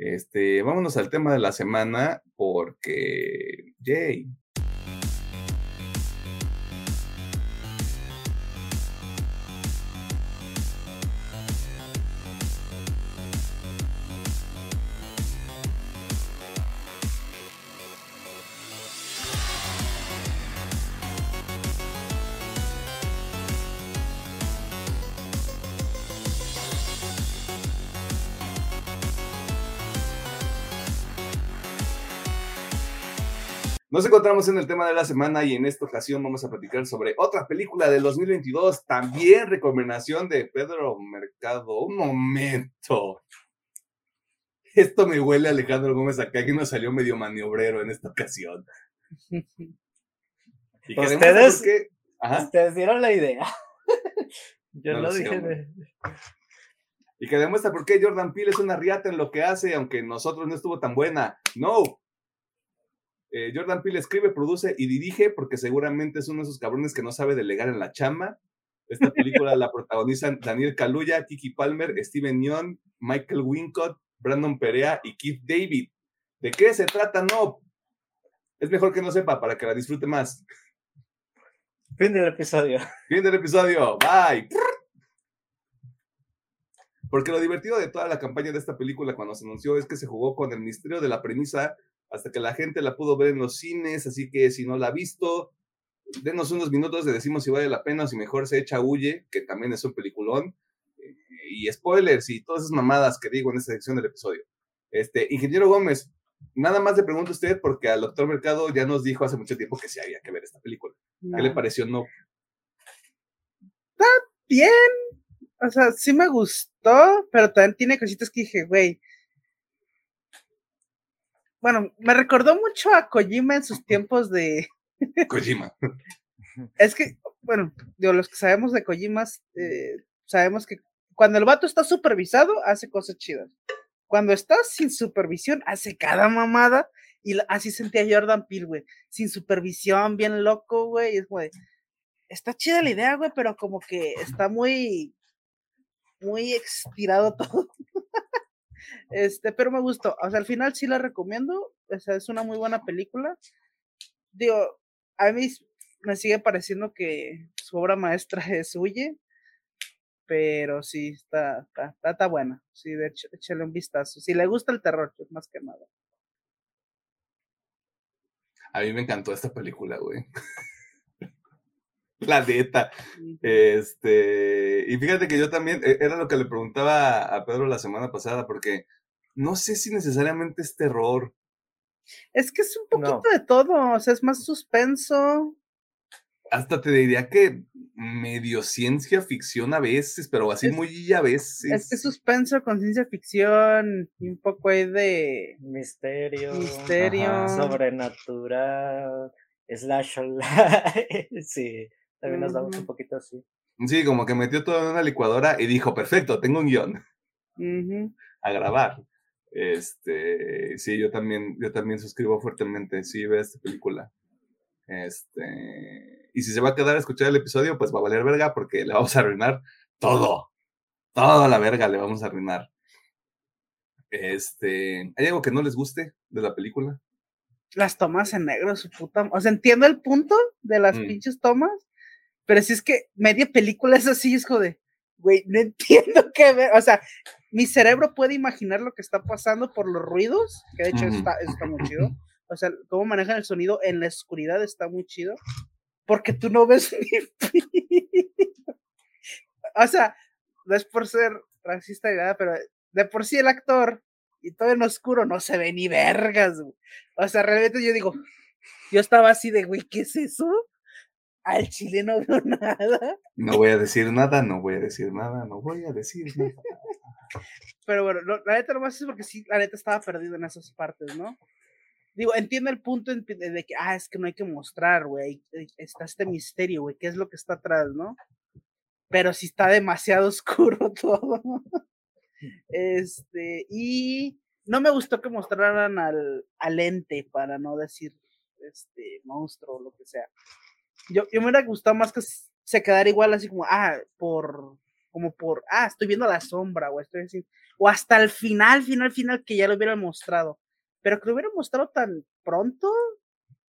S1: Este, vámonos al tema de la semana, porque, yay, Nos encontramos en el tema de la semana y en esta ocasión vamos a platicar sobre otra película del 2022, también recomendación de Pedro Mercado. Un momento. Esto me huele a Alejandro Gómez acá que nos salió medio maniobrero en esta ocasión.
S3: ustedes, ustedes dieron la idea. Yo no, lo dije.
S1: Y que demuestra por qué Jordan Peele es una riata en lo que hace, aunque nosotros no estuvo tan buena. No, eh, Jordan Peele escribe, produce y dirige porque seguramente es uno de esos cabrones que no sabe delegar en la chamba. Esta película la protagonizan Daniel Kaluuya, Kiki Palmer, Steven Yeun, Michael Wincott, Brandon Perea y Keith David. ¿De qué se trata? No. Es mejor que no sepa para que la disfrute más.
S3: Fin del episodio.
S1: Fin del episodio. Bye. Porque lo divertido de toda la campaña de esta película cuando se anunció es que se jugó con el misterio de la premisa hasta que la gente la pudo ver en los cines, así que si no la ha visto, denos unos minutos, le decimos si vale la pena o si mejor se echa Huye, que también es un peliculón, y spoilers y todas esas mamadas que digo en esta sección del episodio. Este, Ingeniero Gómez, nada más le pregunto a usted, porque al doctor Mercado ya nos dijo hace mucho tiempo que sí había que ver esta película. ¿Qué le pareció? No.
S2: Está bien. O sea, sí me gustó, pero también tiene cositas que dije, güey, bueno, me recordó mucho a Kojima en sus tiempos de.
S1: Kojima.
S2: es que, bueno, digo, los que sabemos de Kojima, eh, sabemos que cuando el vato está supervisado, hace cosas chidas. Cuando está sin supervisión, hace cada mamada. Y así sentía Jordan Peele, güey. Sin supervisión, bien loco, güey. Es güey. Está chida la idea, güey, pero como que está muy. Muy estirado todo. Este, pero me gustó. O sea, al final sí la recomiendo. O sea, es una muy buena película. Digo, a mí me sigue pareciendo que su obra maestra es Huye, pero sí, está, está, está, buena. Sí, de hecho, échale un vistazo. Si le gusta el terror, pues más que nada.
S1: A mí me encantó esta película, güey. La neta. Este, y fíjate que yo también, e, era lo que le preguntaba a Pedro la semana pasada, porque no sé si necesariamente es terror.
S2: Es que es un poquito de todo, o sea, es más suspenso.
S1: Hasta te diría que medio ciencia ficción a veces, pero así muy a veces.
S2: Es que suspenso con ciencia ficción y un poco ahí de
S3: misterio,
S2: misterio,
S3: sobrenatural, slash sí, también nos damos un poquito así.
S1: Sí, como que metió todo en una licuadora y dijo, perfecto, tengo un guion. A grabar. Este, sí, yo también, yo también suscribo fuertemente, sí, ve esta película. Este, y si se va a quedar a escuchar el episodio, pues va a valer verga porque le vamos a arruinar todo. Toda la verga le vamos a arruinar. Este, ¿hay algo que no les guste de la película?
S2: Las tomas en negro, su puta. O sea, entiendo el punto de las mm. pinches tomas, pero si es que media película es así, es de, güey, no entiendo qué ver. O sea, mi cerebro puede imaginar lo que está pasando por los ruidos, que de hecho está, está muy chido. O sea, cómo manejan el sonido en la oscuridad está muy chido. Porque tú no ves ni O sea, no es por ser racista ni nada, pero de por sí el actor y todo en oscuro no se ve ni vergas. O sea, realmente yo digo, yo estaba así de, güey, ¿qué es eso? Al chile no veo nada.
S1: No voy a decir nada, no voy a decir nada, no voy a decir nada.
S2: Pero bueno, la neta nomás es porque sí, la neta estaba perdido en esas partes, ¿no? Digo, entiendo el punto de que, ah, es que no hay que mostrar, güey, está este misterio, güey, ¿qué es lo que está atrás, no? Pero sí está demasiado oscuro todo. Este, y no me gustó que mostraran al, al ente, para no decir, este, monstruo o lo que sea. Yo, yo me hubiera gustado más que se quedara igual así como, ah, por, como por, ah, estoy viendo la sombra, o estoy así, o hasta el final, final, final, que ya lo hubieran mostrado. Pero que lo hubieran mostrado tan pronto,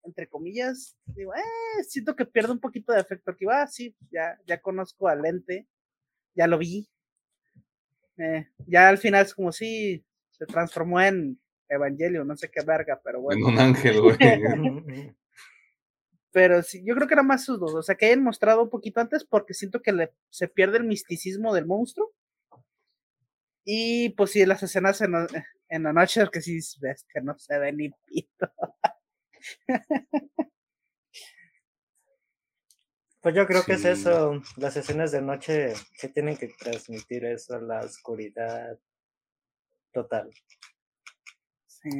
S2: entre comillas, digo, eh, siento que pierde un poquito de efecto. Aquí va, sí, ya, ya conozco al lente, ya lo vi. Eh, ya al final es como si se transformó en Evangelio, no sé qué verga, pero bueno.
S1: En un ángel, güey.
S2: Pero sí, yo creo que era más sus dos. O sea, que hayan mostrado un poquito antes porque siento que le, se pierde el misticismo del monstruo. Y pues sí, las escenas en, en la noche, que sí ves que no se ve ni pito.
S3: Pues yo creo que es eso, las escenas de noche que tienen que transmitir eso, la oscuridad total.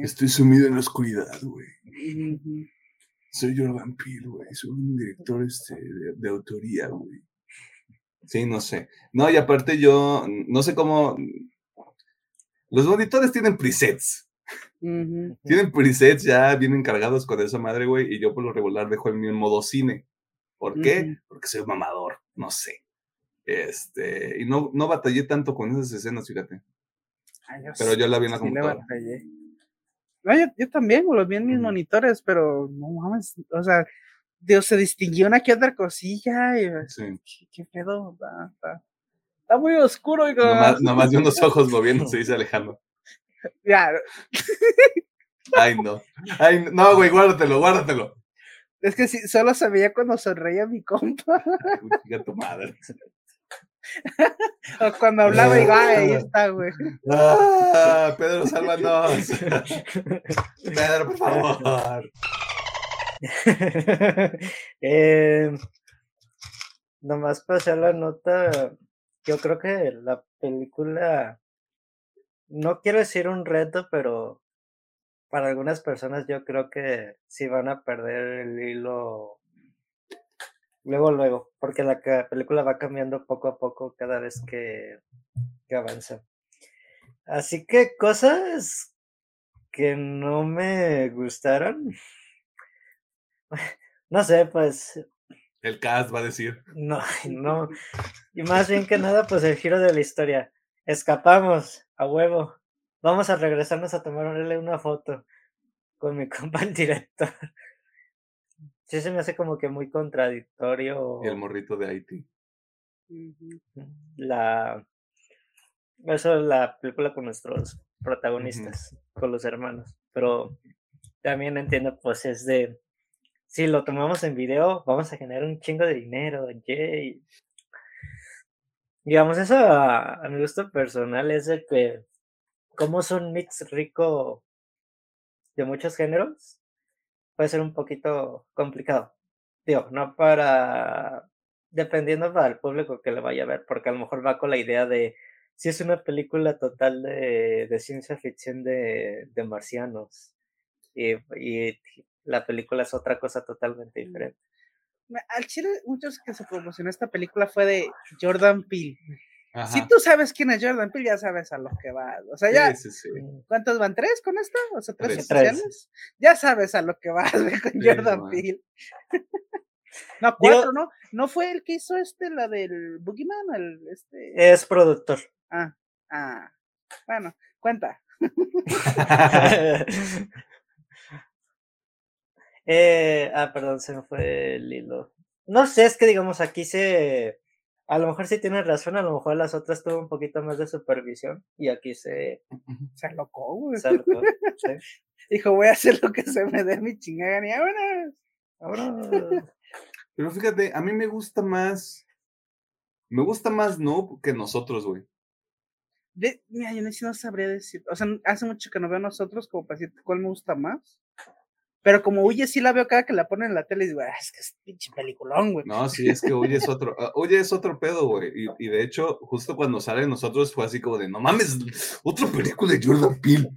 S1: Estoy sumido en la oscuridad, güey. Soy Jordan Peele, güey. Soy un director este, de, autoría, güey. Sí, no sé. No, y aparte yo, no sé cómo. Los monitores tienen presets. Tienen presets ya bien encargados con esa madre, güey. Y yo por lo regular dejo el mío en modo cine. ¿Por qué? Porque soy mamador. No sé. Este. Y no, no batallé tanto con esas escenas, fíjate. Pero yo la vi en la computadora.
S2: No, yo, también, lo vi en mis monitores, pero no mames, o sea, Dios, se distinguió una que otra cosilla y ¿qué, pedo? Está, muy oscuro. Y
S1: nomás, nomás de unos ojos moviéndose y se alejando.
S2: Ya.
S1: Ay, no. Ay, no, güey, guárdatelo, guárdatelo.
S2: Es que sí, solo se veía cuando sonreía mi compa.
S1: Ay, tu madre.
S2: o cuando hablaba y ahí está, güey.
S1: Ah, Pedro, sálvanos. Pedro, por favor.
S3: eh, nomás para hacer la nota, yo creo que la película, no quiero decir un reto, pero para algunas personas yo creo que sí van a perder el hilo Luego, luego, porque la película va cambiando poco a poco cada vez que, que avanza. Así que cosas que no me gustaron. No sé, pues.
S1: El cast va a decir.
S3: No, no. Y más bien que nada, pues el giro de la historia. Escapamos, a huevo. Vamos a regresarnos a tomarle una foto con mi compa el director. Sí se me hace como que muy contradictorio.
S1: El morrito de Haití.
S3: La. Eso es la película con nuestros protagonistas, con los hermanos. Pero también entiendo, pues es de. Si lo tomamos en video, vamos a generar un chingo de dinero, yay. Digamos, eso a, mi gusto personal es de que, como es un mix rico de muchos géneros, puede ser un poquito complicado. Digo, no para, dependiendo para el público que le vaya a ver, porque a lo mejor va con la idea de si es una película total de, de ciencia ficción de, de marcianos y, y, la película es otra cosa totalmente mm. diferente
S2: al chile, muchos que se promocionó esta película fue de Jordan Peele. Si tú sabes quién es Jordan Peele, ya sabes a lo que va. O sea, ya. ¿Cuántos van? ¿Tres con esta? O sea, tres, tres. Ya sabes a lo que vas con Jordan Peele. no, cuatro, ¿no? ¿No fue el que hizo este, la del Boogeyman? El, este...
S3: Es productor.
S2: Ah, ah. Bueno, cuenta.
S3: Eh, ah, perdón, se me fue el hilo. No sé, es que digamos aquí se. A lo mejor sí tiene razón, a lo mejor las otras tuvo un poquito más de supervisión y aquí se.
S2: Se alocó, güey. Se alocó, Dijo, voy a hacer lo que se me dé mi chingada y ahora. Ahora.
S1: Pero fíjate, a mí me gusta más. Me gusta más no que nosotros, güey.
S2: mira, yo no sabría decir. O sea, hace mucho que no veo a nosotros como para decir cuál me gusta más. Pero como Huye sí la veo cada que la ponen en la tele y digo, ah, es que es pinche peliculón, güey.
S1: No, sí, es que Huye es otro, uh, Huye es otro pedo, güey. Y, y, de hecho, justo cuando sale nosotros fue así como de, no mames, otra película de Jordan Peele.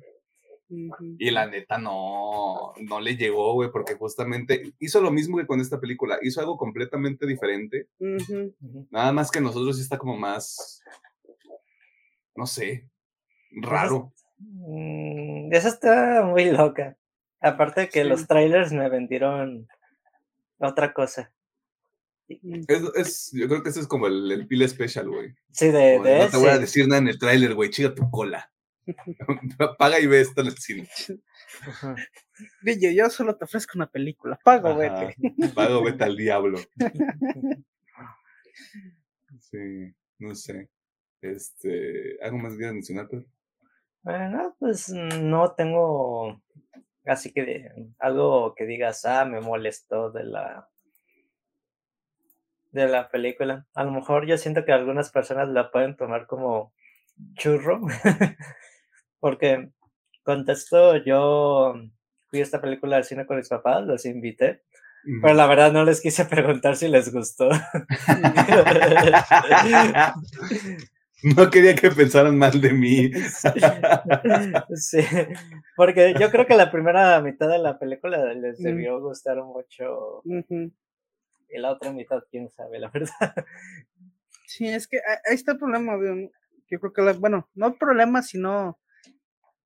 S1: Y la neta no, no le llegó, güey, porque justamente hizo lo mismo que con esta película, hizo algo completamente diferente. Nada más que nosotros sí está como más, no sé, raro.
S3: Mm, esa está muy loca. Aparte de que los trailers me vendieron otra cosa.
S1: Mm. Es, yo creo que ese es como el, el pile special, güey.
S3: Sí, de,
S1: No te voy a decir nada en el trailer, güey, chica tu cola. Paga y ve esto en el cine.
S2: Niño, yo solo te ofrezco una película. Pago, vete.
S1: Pago, vete al diablo. Sí, no sé. Este, ¿algo más que mencionar, Pedro?
S3: Bueno, pues no tengo Así que algo que digas, ah, me molestó de la de la película. A lo mejor yo siento que algunas personas la pueden tomar como churro, porque contesto, yo fui a esta película al cine con mis papás, los invité, pero la verdad no les quise preguntar si les gustó.
S1: No quería que pensaran mal de mí.
S3: Sí, porque yo creo que la primera mitad de la película les debió gustar mucho. Y la otra mitad, quién sabe, la verdad.
S2: Sí, es que ahí está el problema. Yo creo que, la, bueno, no el problema, sino.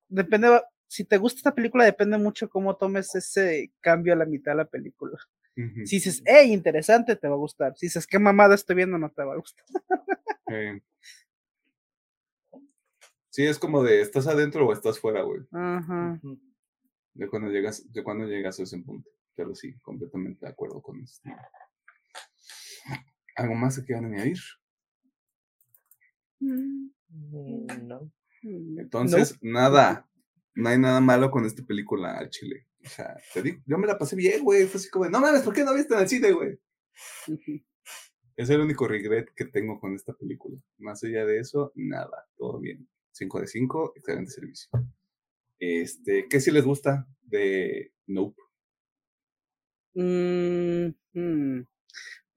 S2: Depende. Si te gusta esta película, depende mucho cómo tomes ese cambio a la mitad de la película. Si dices, hey, interesante, te va a gustar. Si dices, qué mamada estoy viendo, no te va a gustar.
S1: Sí, es como de, ¿estás adentro o estás fuera, güey? De cuando llegas, de cuando llegas a ese punto. Pero sí, completamente de acuerdo con esto. ¿Algo más que quieran añadir?
S3: Mm, no.
S1: Entonces, nada, no hay nada malo con esta película al chile. O sea, te digo, yo me la pasé bien, güey. Fue así como, no mames, ¿por qué no viste en el cine, güey? Es el único regret que tengo con esta película. Más allá de eso, nada, todo bien. 5 de 5, excelente servicio. Este, ¿qué si les gusta de Nope?
S2: Mm, mm,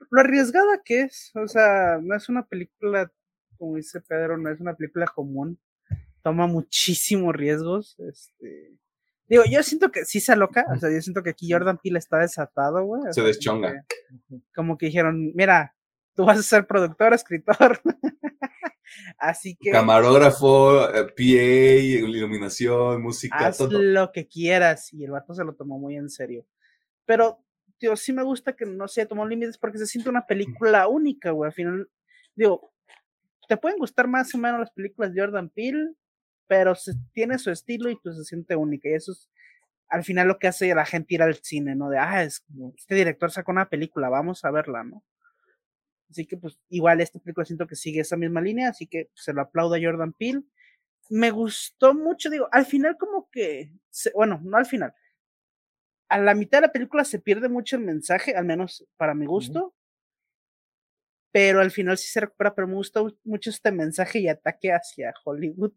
S2: lo arriesgada que es, o sea, no es una película, como dice Pedro, no es una película común. Toma muchísimos riesgos. Este, digo, yo siento que sí se aloca, o sea, yo siento que aquí Jordan Peele está desatado, güey.
S1: Se deschonga.
S2: como que dijeron, mira, tú vas a ser productor, escritor. Así que.
S1: Camarógrafo, eh, PA, iluminación, música,
S2: haz lo que quieras. Y el vato se lo tomó muy en serio. Pero, tío, sí me gusta que no se tomó límites porque se siente una película única, güey. Al final, digo, te pueden gustar más o menos las películas de Jordan Peele, pero se, tiene su estilo y pues se siente única. Y eso es al final lo que hace la gente ir al cine, ¿no? De, ah, es, este director sacó una película, vamos a verla, ¿no? Así que, pues, igual esta película siento que sigue esa misma línea, así que se lo aplaudo a Jordan Peele. Me gustó mucho, digo, al final como que, bueno, no al final, a la mitad de la película se pierde mucho el mensaje, al menos para mi gusto, pero al final sí se recupera, pero me gusta mucho este mensaje y ataque hacia Hollywood,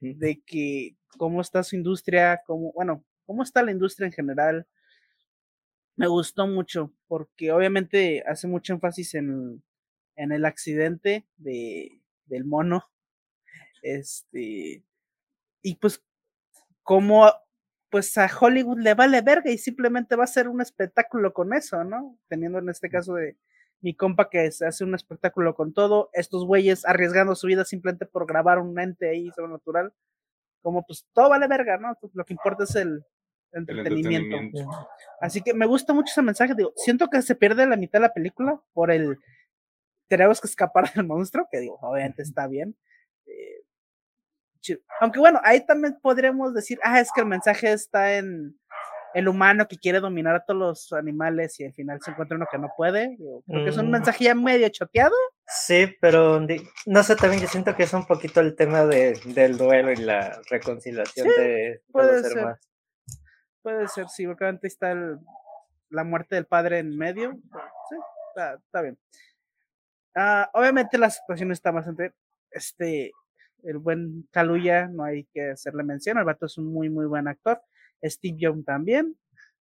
S2: de que cómo está su industria, cómo, bueno, cómo está la industria en general. Me gustó mucho, porque obviamente hace mucho énfasis en, en el accidente de, del mono. Este, y pues, como pues a Hollywood le vale verga y simplemente va a ser un espectáculo con eso, ¿no? Teniendo en este caso de mi compa que se hace un espectáculo con todo, estos güeyes arriesgando su vida simplemente por grabar un ente ahí sobrenatural, como pues todo vale verga, ¿no? Pues, lo que importa es el, entretenimiento. Así que me gusta mucho ese mensaje, digo, siento que se pierde la mitad de la película por el tenemos que escapar del monstruo, que digo, obviamente está bien. Eh, aunque bueno, ahí también podríamos decir, ah, es que el mensaje está en el humano que quiere dominar a todos los animales y al final se encuentra uno que no puede. creo que es un mensaje ya medio choteado.
S3: Sí, pero no sé, también yo siento que es un poquito el tema de, del duelo y la reconciliación de,
S2: puede ser. Puede ser, sí, porque antes está la muerte del padre en medio. Sí, está, bien. Ah, obviamente la situación está bastante, este, el buen Kaluya, no hay que hacerle mención, el vato es un muy, muy buen actor. Steve Young también.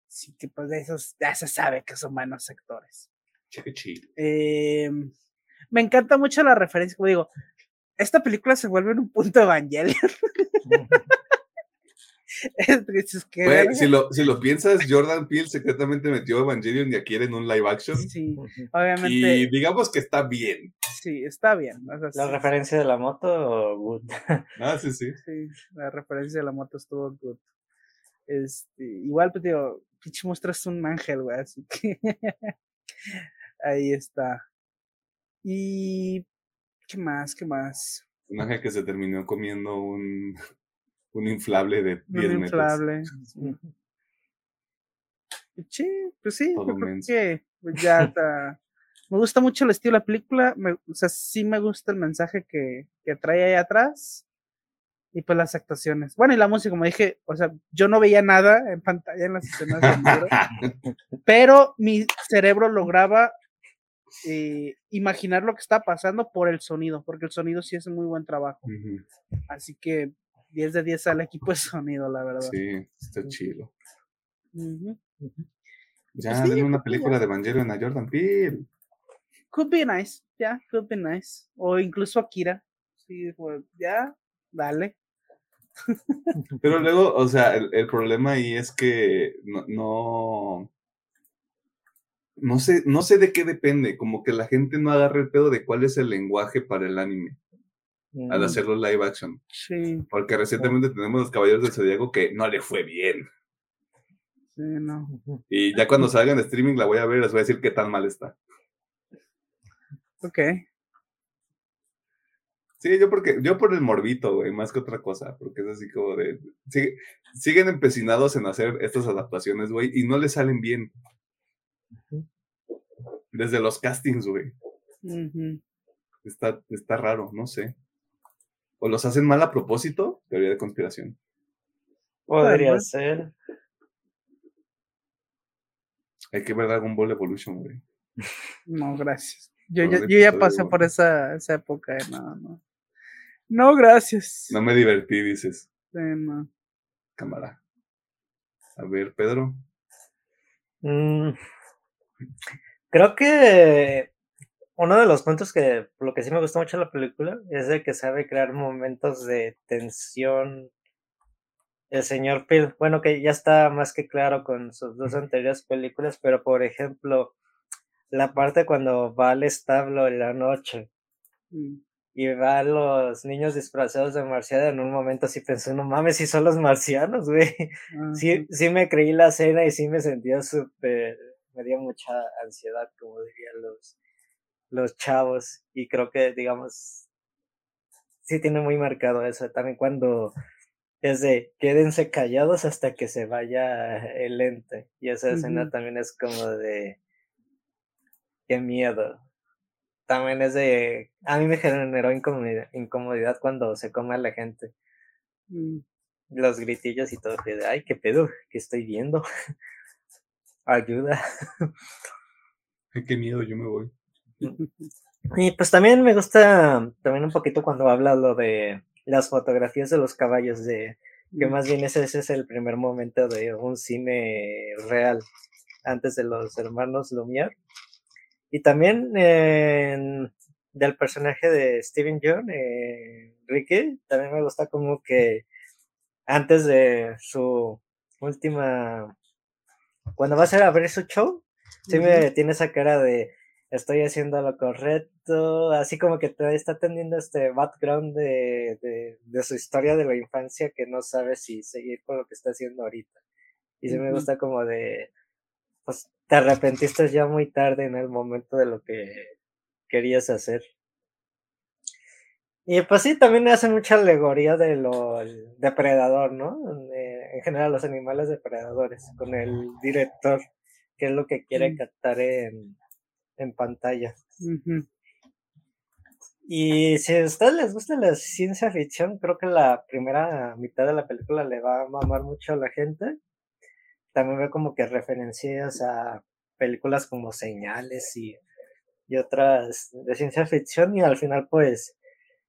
S2: Así que pues de esos ya se sabe que son buenos sectores. Eh, me encanta mucho la referencia, como digo, esta película se vuelve en un punto Evangelion.
S1: si, lo, si lo piensas, Jordan Peele secretamente metió Evangelion y aquí en un live action.
S2: Sí, obviamente.
S1: Y digamos que está bien.
S2: Sí, está bien.
S3: ¿La referencia de la moto good?
S1: Ah, sí, sí.
S2: Sí, la referencia de la moto estuvo good. Este, igual, pues digo, pinche monstruo es un ángel, güey, así que ahí está. Y, ¿qué más? ¿Qué más?
S1: Un ángel que se terminó comiendo un, un inflable de 10 un inflable.
S2: Sí, pues sí, creo que pues ya está. Me gusta mucho el estilo de la película, me, o sea, sí me gusta el mensaje que, que trae ahí atrás y pues las actuaciones. Bueno, y la música, como dije, o sea, yo no veía nada en pantalla en las escenas del libro, pero mi cerebro lograba eh, imaginar lo que está pasando por el sonido, porque el sonido sí hace muy buen trabajo. Así que 10 de 10 al equipo de sonido, la verdad.
S1: Sí, está chido. Ya, pues una película de Evangelion a Jordan Peele.
S2: Could be nice, ya, could be nice. O incluso Akira. Sí, pues, ya, dale.
S1: Pero luego, o sea, el, problema ahí es que no, no, sé, no sé de qué depende, como que la gente no agarra el pedo de cuál es el lenguaje para el anime al mm. hacerlo live action.
S2: Sí.
S1: Porque recientemente tenemos los Caballeros del Zodíaco que no le fue bien.
S2: Sí, no.
S1: Y ya cuando salgan de streaming la voy a ver, les voy a decir qué tan mal está.
S2: Ok.
S1: Sí, yo porque, yo por el morbito, güey, más que otra cosa, porque es así como de, siguen empecinados en hacer estas adaptaciones, güey, y no les salen bien. Desde los castings, güey. está, está raro, no sé. O los hacen mal a propósito, teoría de conspiración.
S3: Podría ser.
S1: Hay que ver Dragon Ball Evolution, güey.
S2: No, gracias. Yo, yo, ya pasé por esa, esa época, eh, no, no. No, gracias.
S1: No me divertí, dices.
S2: Sí, no.
S1: Cámara. A ver, Pedro.
S3: Mm, creo que uno de los puntos que, lo que sí me gustó mucho la película, es de que sabe crear momentos de tensión. El señor Phil, bueno, que ya está más que claro con sus dos anteriores películas, pero por ejemplo, la parte cuando va al establo en la noche. Mm y va a los niños disfrazados de marciano en un momento así pensé, no mames, si son los marcianos, güey. Sí, sí me creí la escena y sí me sentía súper, me dio mucha ansiedad, como dirían los, los chavos. Y creo que, digamos, sí tiene muy marcado eso. También cuando es de quédense callados hasta que se vaya el ente. Y esa escena también es como de qué miedo. También es de a mí me generó incomodidad, cuando se come a la gente. Mm. Los gritillos y todo, de ay, qué pedo, ¿qué estoy viendo? Ayuda.
S1: Ay, qué miedo, yo me voy.
S3: Y pues también me gusta también un poquito cuando habla lo de las fotografías de los caballos, de que más bien ese, es el primer momento de un cine real antes de los hermanos Lumière. Y también del personaje de Steven John, eh, Ricky, también me gusta como que antes de su última, cuando va a ser a abrir su show, sí me tiene esa cara de estoy haciendo lo correcto, así como que te está teniendo este background de, de, su historia de la infancia que no sabe si seguir con lo que está haciendo ahorita. Y sí me gusta como de, pues te arrepentiste ya muy tarde en el momento de lo que querías hacer. Y pues sí, también hace mucha alegoría de lo depredador, ¿no? en general los animales depredadores, con el director, que es lo que quiere captar en, en pantalla. Y si a ustedes les gusta la ciencia ficción, creo que la primera mitad de la película le va a mamar mucho a la gente. También veo como que referencias a películas como Señales y, y otras de ciencia ficción y al final pues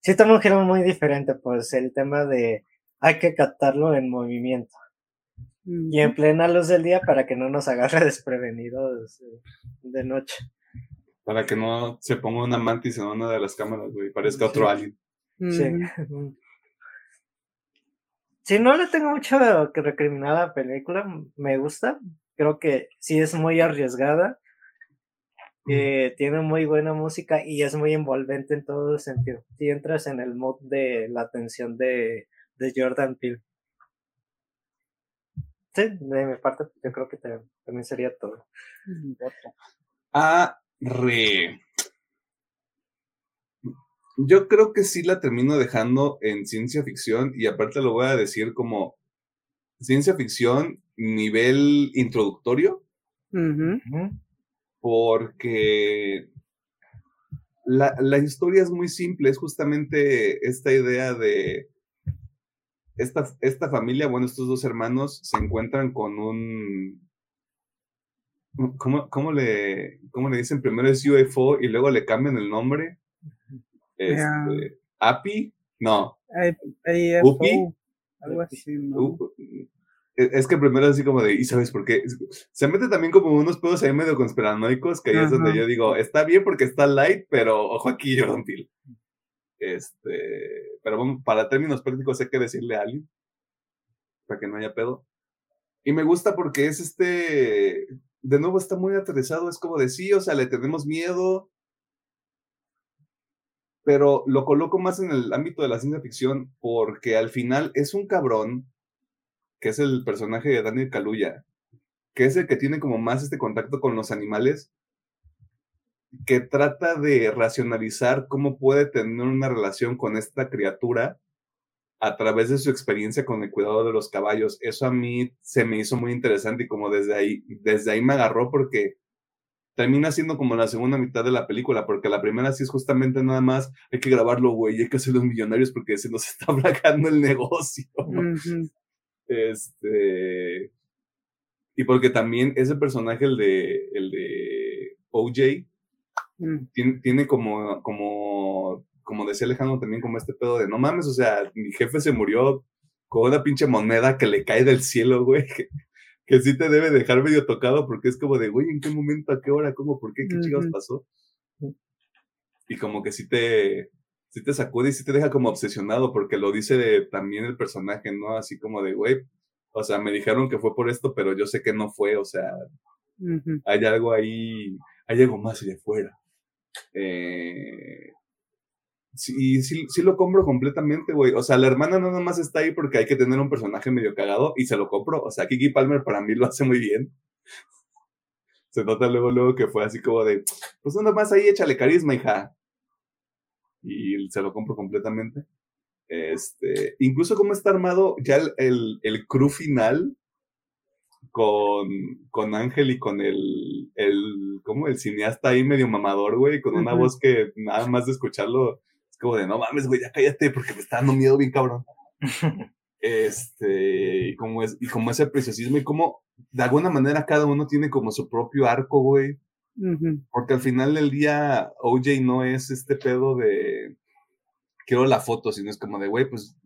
S3: sí toma un giro muy diferente, pues el tema de hay que captarlo en movimiento y en plena luz del día para que no nos agarre desprevenidos de noche.
S1: Para que no se ponga una mantis en una de las cámaras, güey, y parezca otro alien.
S3: Sí. Si no le tengo mucho que recriminar a la película, me gusta. Creo que sí es muy arriesgada. tiene muy buena música y es muy envolvente en todo sentido. Si entras en el mod de la atención de, de Jordan Peele. Sí, de mi parte, yo creo que también sería todo.
S1: Ah, re. Yo creo que sí la termino dejando en ciencia ficción y aparte lo voy a decir como ciencia ficción nivel introductorio. Porque la, la, historia es muy simple, es justamente esta idea de esta, esta familia, bueno, estos dos hermanos se encuentran con un ¿Cómo, cómo, le, ¿Cómo le dicen? Primero es UFO y luego le cambian el nombre. Este, ¿API? No. ¿UPI? Algo así, e, Es que primero es así como de, ¿y sabes por qué? Se mete también como unos pedos ahí medio conspiranoicos, que ahí es donde yo digo, está bien porque está light, pero ojo aquí, Jordan Peele. Este, pero bueno, para términos prácticos hay que decirle a alguien, para que no haya pedo. Y me gusta porque es este, de nuevo está muy aterrizado, es como de sí, o sea, le tenemos miedo, pero lo coloco más en el ámbito de la ciencia ficción porque al final es un cabrón, que es el personaje de Daniel Kaluuya, que es el que tiene como más este contacto con los animales, que trata de racionalizar cómo puede tener una relación con esta criatura a través de su experiencia con el cuidado de los caballos. Eso a mí se me hizo muy interesante y como desde ahí, desde ahí me agarró porque termina siendo como la segunda mitad de la película, porque la primera sí es justamente nada más, hay que grabarlo, güey, hay que hacerlo millonarios porque se nos está aplacando el negocio. Este. Y porque también ese personaje, el de, el de OJ, mm. tiene, tiene, como, como como decía Alejandro también, como este pedo de no mames, o sea, mi jefe se murió con una pinche moneda que le cae del cielo, güey, que, sí te debe dejar medio tocado porque es como de, güey, ¿en qué momento, a qué hora, cómo, por qué, qué uh pasó? Y como que sí te, sí te sacude y sí te deja como obsesionado porque lo dice también el personaje, ¿no? Así como de, güey, o sea, me dijeron que fue por esto, pero yo sé que no fue, o sea, hay algo ahí, hay algo más allá afuera. Eh, Sí, sí, sí lo compro completamente, güey. O sea, la hermana no nomás está ahí porque hay que tener un personaje medio cagado y se lo compro. O sea, Kiki Palmer para mí lo hace muy bien. Se nota luego, luego que fue así como de, pues nada más ahí échale carisma, hija. Y se lo compro completamente. Este, incluso cómo está armado ya el, el, el crew final con, con Ángel y con el, el, como el cineasta ahí medio mamador, güey, con una voz que nada más de escucharlo es como de, no mames, güey, ya cállate porque me está dando miedo bien cabrón. este, y como, es, y como ese preciosismo y como de alguna manera cada uno tiene como su propio arco, güey. Porque al final del día OJ no es este pedo de quiero la foto, sino es como de, güey, pues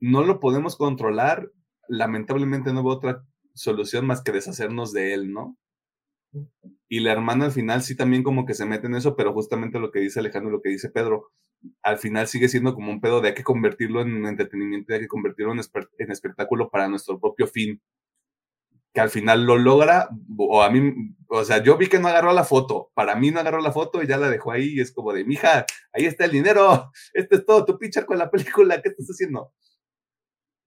S1: no lo podemos controlar. Lamentablemente no veo otra solución más que deshacernos de él, ¿no? Y la hermana al final sí también como que se mete en eso, pero justamente lo que dice Alejandro, lo que dice Pedro, al final sigue siendo como un pedo de hay que convertirlo en entretenimiento, hay que convertirlo en, espectáculo para nuestro propio fin. Que al final lo logra, o a mí, o sea, yo vi que no agarró la foto, para mí no agarró la foto y ya la dejó ahí, es como de, mija, ahí está el dinero, este es todo tu pinche con la película, ¿qué estás haciendo?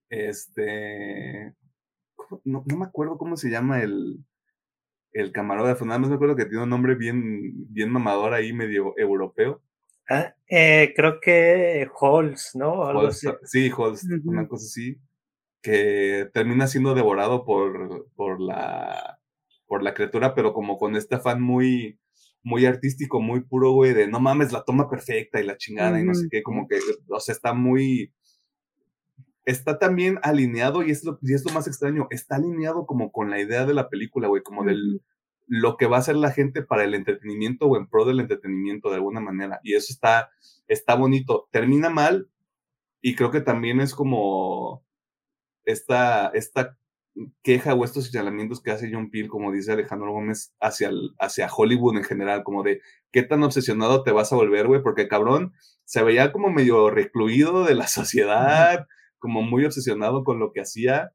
S1: Este, no, no me acuerdo cómo se llama el, el camarógrafo, nada más me acuerdo que tiene un nombre bien, bien mamador ahí, medio europeo.
S3: Ah, eh, creo que Halls, ¿no?
S1: Sí, Halls, una cosa así, que termina siendo devorado por, por, la, por la criatura, pero como con este afán muy, muy artístico, muy puro, güey, de no mames, la toma perfecta y la chingada y no sé qué, como que, o sea, está muy, está también alineado, y es, lo, y es lo más extraño, está alineado como con la idea de la película, güey, como del lo que va a hacer la gente para el entretenimiento o en pro del entretenimiento de alguna manera. Y eso está, está bonito. Termina mal y creo que también es como esta, esta queja o estos señalamientos que hace John Peel, como dice Alejandro Gómez, hacia, hacia Hollywood en general, como de qué tan obsesionado te vas a volver, güey, porque cabrón se veía como medio recluido de la sociedad, como muy obsesionado con lo que hacía.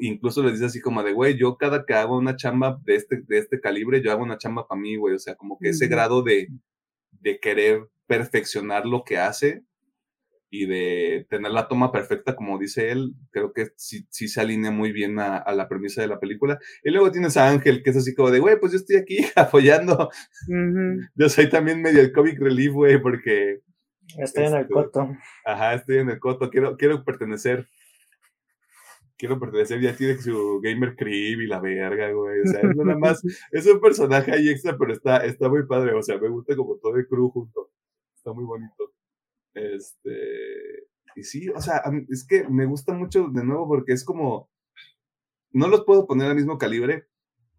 S1: Incluso les dice así como de, güey, yo cada que hago una chamba de este, de este calibre, yo hago una chamba para mí, güey. O sea, como que ese grado de, de querer perfeccionar lo que hace y de tener la toma perfecta, como dice él, creo que sí, sí se alinea muy bien a, la premisa de la película. Y luego tienes a Ángel, que es así como de, güey, pues yo estoy aquí apoyando. Yo soy también medio el comic relief, güey, porque
S3: Estoy en el este, coto.
S1: Ajá, estoy en el coto. Quiero, quiero pertenecer. Quiero pertenecer. Ya tiene su gamer crib y la verga, güey. O sea, es nada más. Es un personaje ahí extra, pero está, está muy padre. O sea, me gusta como todo el crew junto. Está muy bonito. Este. Y sí, o sea, es que me gusta mucho de nuevo porque es como. No los puedo poner al mismo calibre,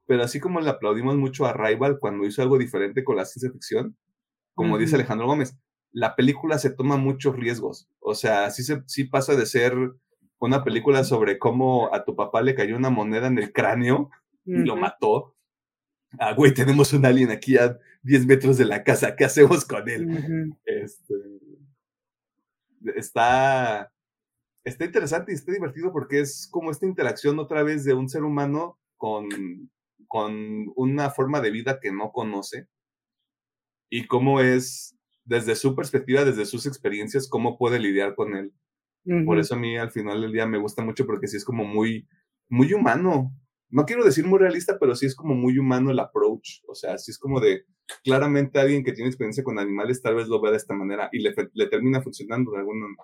S1: pero así como le aplaudimos mucho a Rival cuando hizo algo diferente con la ciencia ficción, como dice Alejandro Gómez, la película se toma muchos riesgos. O sea, sí, se, sí pasa de ser una película sobre cómo a tu papá le cayó una moneda en el cráneo y lo mató. Ah, güey, tenemos un alien aquí a 10 metros de la casa, ¿qué hacemos con él? este, está, está interesante y está divertido porque es como esta interacción otra vez de un ser humano con, con una forma de vida que no conoce y cómo es desde su perspectiva, desde sus experiencias, cómo puede lidiar con él. Por eso a mí al final del día me gusta mucho porque sí es como muy, muy humano. No quiero decir muy realista, pero sí es como muy humano el approach. O sea, sí es como de, claramente alguien que tiene experiencia con animales tal vez lo vea de esta manera y le, le termina funcionando de algún,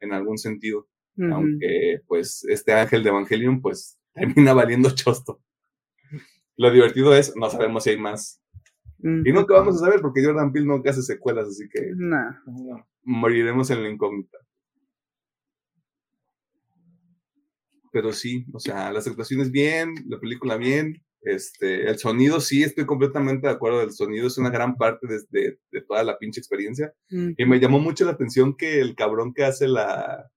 S1: en algún sentido. Aunque pues este ángel de Evangelion pues termina valiendo chosto. Lo divertido es, no sabemos si hay más y nunca vamos a saber porque Jordan Peele nunca hace secuelas, así que moriremos en la incógnita. Pero sí, o sea, las actuaciones bien, la película bien, este, el sonido sí, estoy completamente de acuerdo, el sonido es una gran parte de, de, toda la pinche experiencia. Y me llamó mucho la atención que el cabrón que hace la,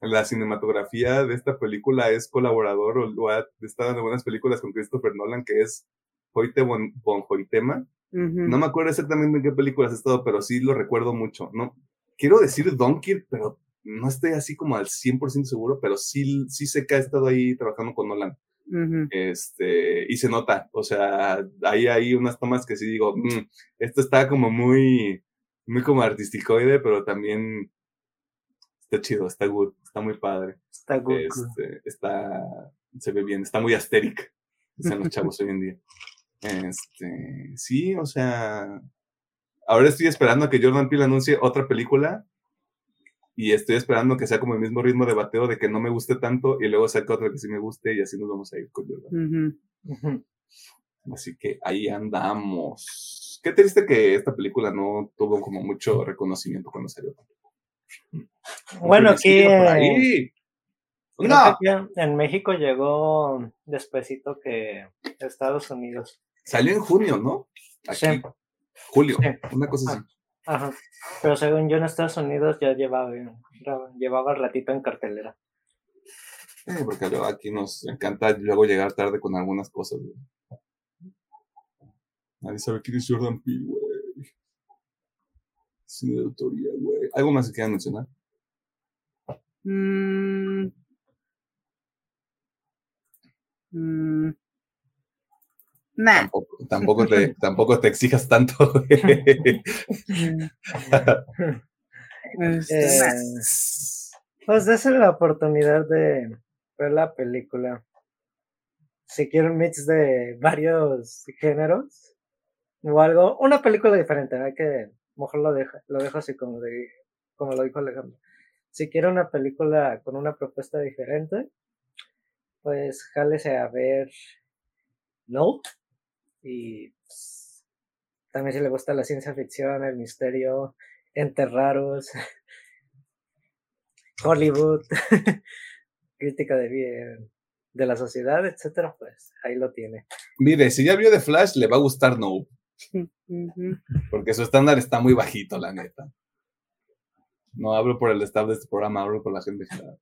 S1: la cinematografía de esta película es colaborador o, ha estado en buenas películas con Christopher Nolan, que es Hoyte Bon, Hoytema. No me acuerdo exactamente en qué películas ha estado, pero sí lo recuerdo mucho. No, quiero decir Donkey, pero no estoy así como al 100% seguro, pero sí, sí sé que ha estado ahí trabajando con Nolan. este, y se nota, o sea, hay ahí unas tomas que sí digo, mm, esto está como muy, muy como artisticoide, pero también está chido, está good, está muy padre.
S3: Está good.
S1: Este, está, se ve bien, está muy asteric, dicen los chavos hoy en día. Este, sí, o sea, ahora estoy esperando a que Jordan Peele anuncie otra película y estoy esperando que sea como el mismo ritmo de bateo de que no me guste tanto y luego saque otra que sí me guste y así nos vamos a ir con Jordan. Así que ahí andamos. Qué triste que esta película no tuvo como mucho reconocimiento cuando salió.
S3: Bueno, aquí no. en México llegó despuesito que Estados Unidos.
S1: Salió en junio, ¿no? Sí. Julio, una cosa así.
S3: Ajá. Pero según yo en Estados Unidos ya llevaba, llevaba ratito en cartelera.
S1: porque luego aquí nos encanta luego llegar tarde con algunas cosas, Nadie sabe quién es Jordan Peele, güey. Cine de autoría, güey. ¿Algo más que quieran mencionar?
S2: Mmm.
S1: Tampoco, tampoco, te, tampoco te exijas tanto.
S3: Este, pues esa es la oportunidad de ver la película. Si quieren un mix de varios géneros o algo, una película diferente, hay que mejor lo dejo, lo dejo así como de, como lo dijo Alejandro. Si quiere una película con una propuesta diferente, pues jálese a ver No y pues, también si le gusta la ciencia ficción, el misterio, enterraros, Hollywood, crítica de, de la sociedad, etcétera, pues ahí lo tiene.
S1: Mire, si ya vio The Flash, le va a gustar No. Porque su estándar está muy bajito, la neta. No hablo por el staff de este programa, hablo por la gente general.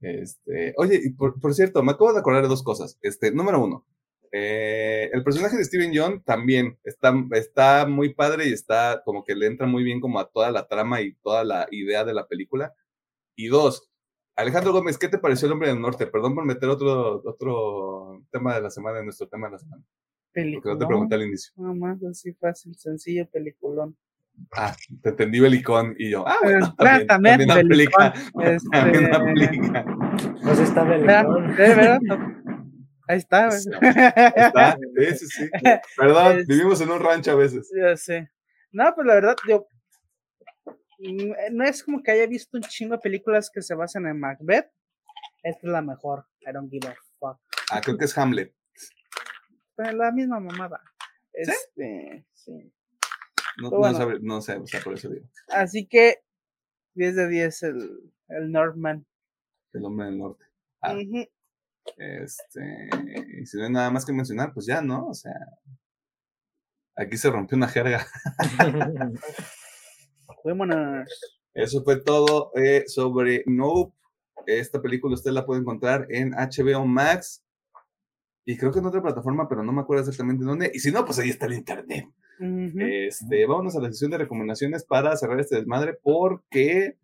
S1: Este, oye, y por, por, cierto, me acabo de acordar de dos cosas. Este, número uno, eh, el personaje de Steven John también está, está muy padre y está como que le entra muy bien como a toda la trama y toda la idea de la película. Y dos, Alejandro Gómez, ¿qué te pareció El Hombre del Norte? Perdón por meter otro, otro tema de la semana en nuestro tema de la semana. Peliculón. Porque no te pregunté al inicio.
S2: No más, así fácil, sencillo, peliculón.
S1: Ah, te entendí belicón y yo, ah, bueno, también, también, aplica. Este... También aplica.
S3: Pues está belicón. ¿De verdad?
S2: Ahí está,
S1: Ahí está, sí, sí. Perdón, vivimos en un rancho a veces.
S2: Ya sé. No, pues la verdad, yo. No es como que haya visto un chingo de películas que se basan en Macbeth. Esta es la mejor. I don't give a fuck.
S1: Ah, creo que es Hamlet.
S2: Pues la misma mamada. Este, sí.
S1: No, no, sabe, no sé, o sea, por eso digo.
S2: Así que 10 de 10 el, el Northman.
S1: El hombre del norte. Ah. Este, y si no hay nada más que mencionar, pues ya, ¿no? O sea, aquí se rompió una jerga. Eso fue todo eh, sobre Nope. Esta película usted la puede encontrar en HBO Max y creo que en otra plataforma, pero no me acuerdo exactamente dónde. Y si no, pues ahí está el internet. Este, vámonos a la sesión de recomendaciones para cerrar este desmadre porque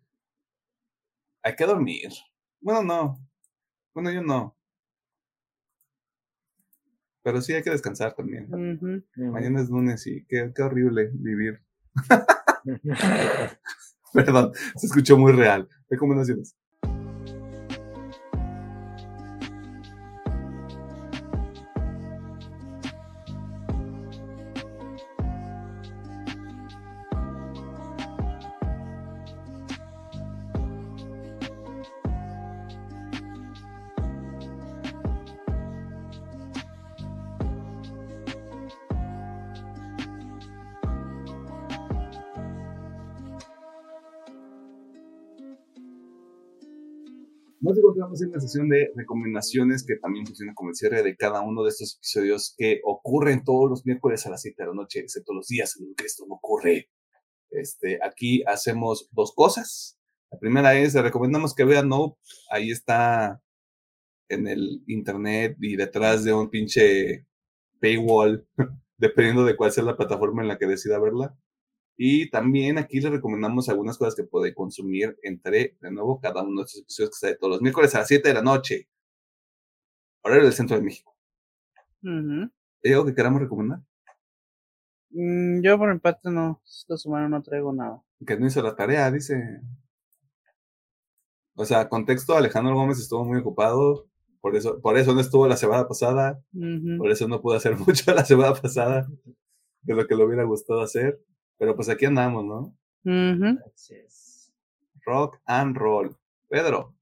S1: hay que dormir. Bueno, no. Bueno, yo no. Pero sí hay que descansar también. Mañana es lunes y qué, qué horrible vivir. Perdón, se escuchó muy real. Recomendaciones. Encontramos en sesión de recomendaciones que también funciona como el cierre de cada uno de estos episodios que ocurren todos los miércoles a las 7 de la noche, excepto los días en los que esto no ocurre. Este, aquí hacemos dos cosas. La primera es, le recomendamos que vean No, ahí está en el internet y detrás de un pinche paywall, dependiendo de cuál sea la plataforma en la que decida verla. Y también aquí les recomendamos algunas cosas que puede consumir entre, de nuevo, cada uno de estos episodios que sale todos los miércoles a las 7 de la noche. Horario del centro de México. ¿Hay algo que queramos recomendar?
S2: Mm, yo por empate no, esta semana no traigo nada.
S1: Que no hizo la tarea, dice. O sea, contexto, Alejandro Gómez estuvo muy ocupado, por eso, por eso no estuvo la semana pasada, por eso no pudo hacer mucho la semana pasada de lo que le hubiera gustado hacer. Pero pues aquí andamos, ¿no? Rock and roll. Pedro,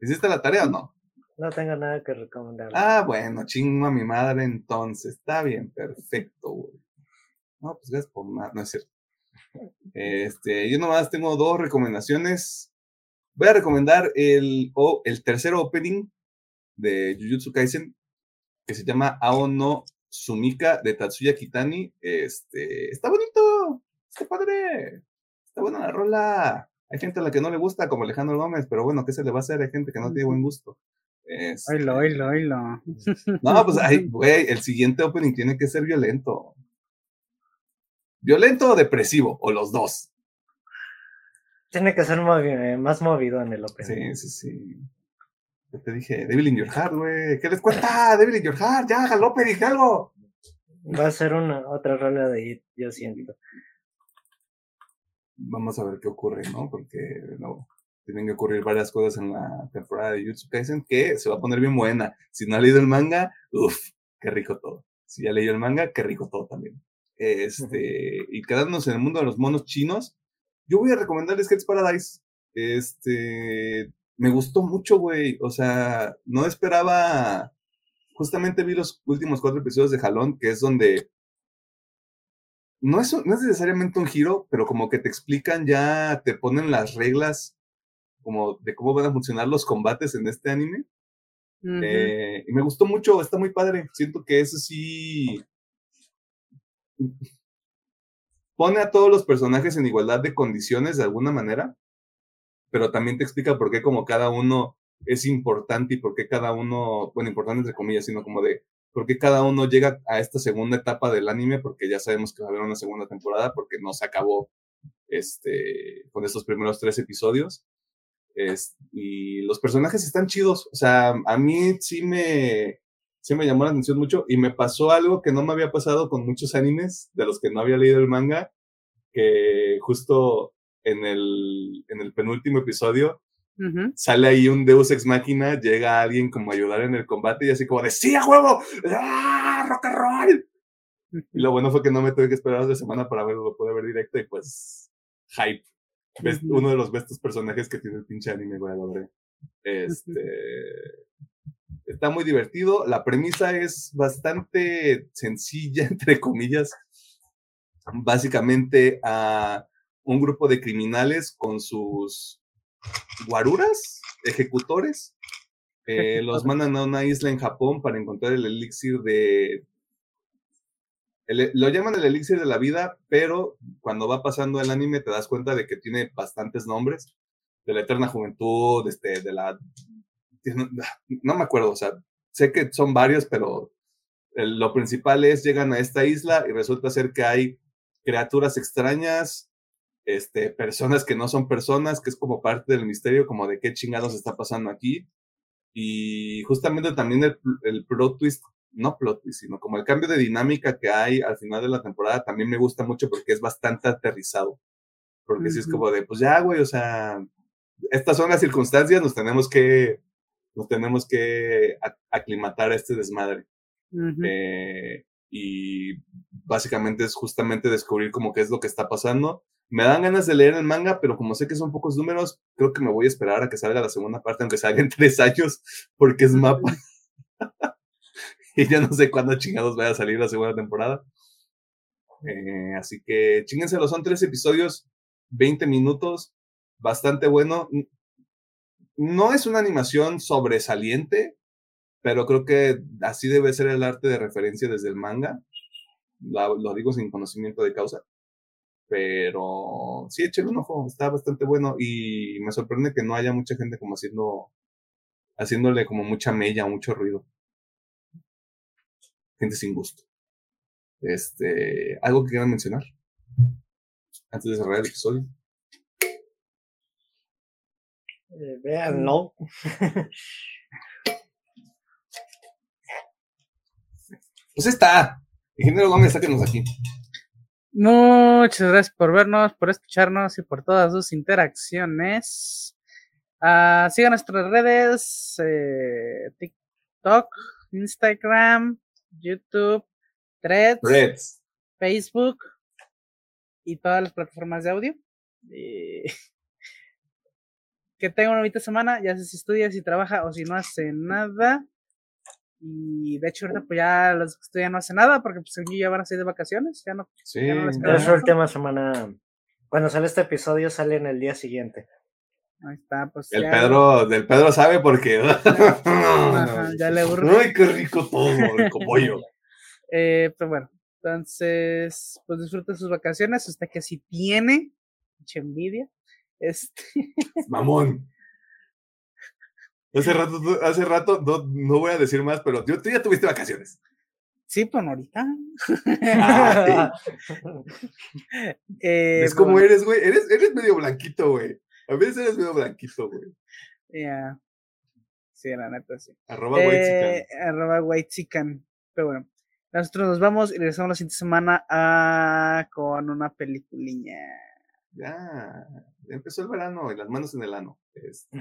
S1: ¿hiciste la tarea o no?
S3: No tengo nada que recomendar.
S1: Ah, bueno, chingo a mi madre entonces. Está bien, perfecto, güey. No, pues gracias por más, no es cierto. Este, yo nomás tengo dos recomendaciones. Voy a recomendar el, el tercer opening de Jujutsu Kaisen, que se llama Aono Sumika de Tatsuya Kitani. Este, está bonito, está padre, está buena la rola. Hay gente a la que no le gusta, como Alejandro Gómez, pero bueno, ¿qué se le va a hacer? Hay gente que no tiene buen gusto.
S2: Este, oilo, oilo, oilo.
S1: No, pues, güey, el siguiente opening tiene que ser violento. ¿Violento o depresivo? O los dos.
S3: Tiene que ser eh, más movido en el opening.
S1: Sí, sí, sí. Yo te dije, Devil in Your Heart, güey. ¿Qué les cuenta? Devil in Your Heart, ya, galope, dije algo.
S3: Va a ser una otra rola de It, yo siento.
S1: Vamos a ver qué ocurre, ¿no? Porque no, tienen que ocurrir varias cosas en la temporada de Jutsu Kaisen que se va a poner bien buena. Si no ha leído el manga, uff, qué rico todo. Si ya leído el manga, qué rico todo también. Este, y quedándonos en el mundo de los monos chinos, yo voy a recomendarles Heads Paradise. Este, me gustó mucho, güey. O sea, no esperaba. Justamente vi los últimos cuatro episodios de Jalón, que es donde. No es, no es necesariamente un giro, pero como que te explican ya, te ponen las reglas como de cómo van a funcionar los combates en este anime. Eh, y me gustó mucho, está muy padre. Siento que eso sí pone a todos los personajes en igualdad de condiciones de alguna manera, pero también te explica por qué como cada uno es importante y por qué cada uno, bueno, importante entre comillas, sino como de por qué cada uno llega a esta segunda etapa del anime, porque ya sabemos que va a haber una segunda temporada, porque no se acabó este, con estos primeros tres episodios. Es, y los personajes están chidos, o sea, a mí sí me, sí me llamó la atención mucho y me pasó algo que no me había pasado con muchos animes de los que no había leído el manga, que justo en el, en el penúltimo episodio sale ahí un Deus Ex Máquina, llega alguien como a ayudar en el combate y así como de ¡Sí, a huevo! ¡Ah, rock and roll! Y lo bueno fue que no me tuve que esperar de semana para verlo, lo pude ver directo y pues hype. Uno de los bestos personajes que tiene el pinche anime, güey, lo Este está muy divertido. La premisa es bastante sencilla, entre comillas. Básicamente a un grupo de criminales con sus guaruras, ejecutores, eh, los mandan a una isla en Japón para encontrar el elixir de... lo llaman el elixir de la vida, pero cuando va pasando el anime te das cuenta de que tiene bastantes nombres. De la eterna juventud, este, de la no, me acuerdo, o sea, sé que son varios, pero lo principal es llegan a esta isla y resulta ser que hay criaturas extrañas, este, personas que no son personas, que es como parte del misterio, como de qué chingados está pasando aquí. Y justamente también el, el plot twist, no plot twist, sino como el cambio de dinámica que hay al final de la temporada también me gusta mucho porque es bastante aterrizado. Porque si es como de, pues ya, güey, o sea, estas son las circunstancias, nos tenemos que nos tenemos que aclimatar a este desmadre. Eh, y básicamente es justamente descubrir como qué es lo que está pasando. Me dan ganas de leer el manga, pero como sé que son pocos números, creo que me voy a esperar a que salga la segunda parte, aunque salga en tres años, porque es mapa. y ya no sé cuándo chingados vaya a salir la segunda temporada. Eh, así que chingenselo, son tres episodios, 20 minutos, bastante bueno no es una animación sobresaliente, pero creo que así debe ser el arte de referencia desde el manga. Lo, digo sin conocimiento de causa. Pero sí, échale un ojo, está bastante bueno y me sorprende que no haya mucha gente como haciendo, haciéndole como mucha mella, mucho ruido. Gente sin gusto. Este, algo que quieran mencionar antes de cerrar el episodio.
S3: Eh, vean, no.
S1: pues está. Ingeniero Gómez, sáquenos aquí.
S2: Muchas gracias por vernos, por escucharnos y por todas sus interacciones. Uh, sigan nuestras redes: eh, TikTok, Instagram, YouTube, Threads, Facebook y todas las plataformas de audio. Eh, que tenga una bonita semana, ya sé si estudia, si trabaja o si no hace nada. Y de hecho, ahorita pues ya los que estudian no hacen nada porque pues ya van a salir de vacaciones. Ya no.
S3: Sí, ya no es última semana. Cuando sale este episodio, sale en el día siguiente.
S2: Ahí está, pues.
S1: El Pedro, del Pedro sabe porque.
S2: ya le
S1: Ay, qué rico todo, rico pollo.
S2: eh, pues bueno, entonces, pues disfrute sus vacaciones, usted que si tiene, mucha envidia. Este.
S1: Mamón. Hace rato, hace rato no, no, voy a decir más, pero tú ya tuviste vacaciones.
S2: Sí, pues ahorita.
S1: eh, es como eres, güey. Eres, eres medio blanquito, güey. A veces eres medio blanquito, güey.
S2: Ya. Sí, la neta, sí.
S1: Arroba eh,
S2: Arroba Pero bueno, nosotros nos vamos y regresamos la siguiente semana a... con una peliculilla.
S1: Ya, empezó el verano y las manos en el ano. Este.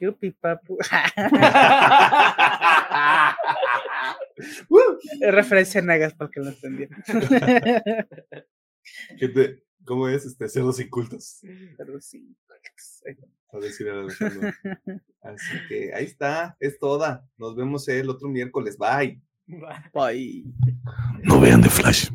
S2: Yupi, papu. es referencia a Nagas para que lo entendieran.
S1: ¿Cómo es? Este, cerdos incultos.
S2: Cerdos incultos.
S1: A decir Así que ahí está, es toda. Nos vemos el otro miércoles. Bye.
S2: Bye.
S1: No vean The Flash.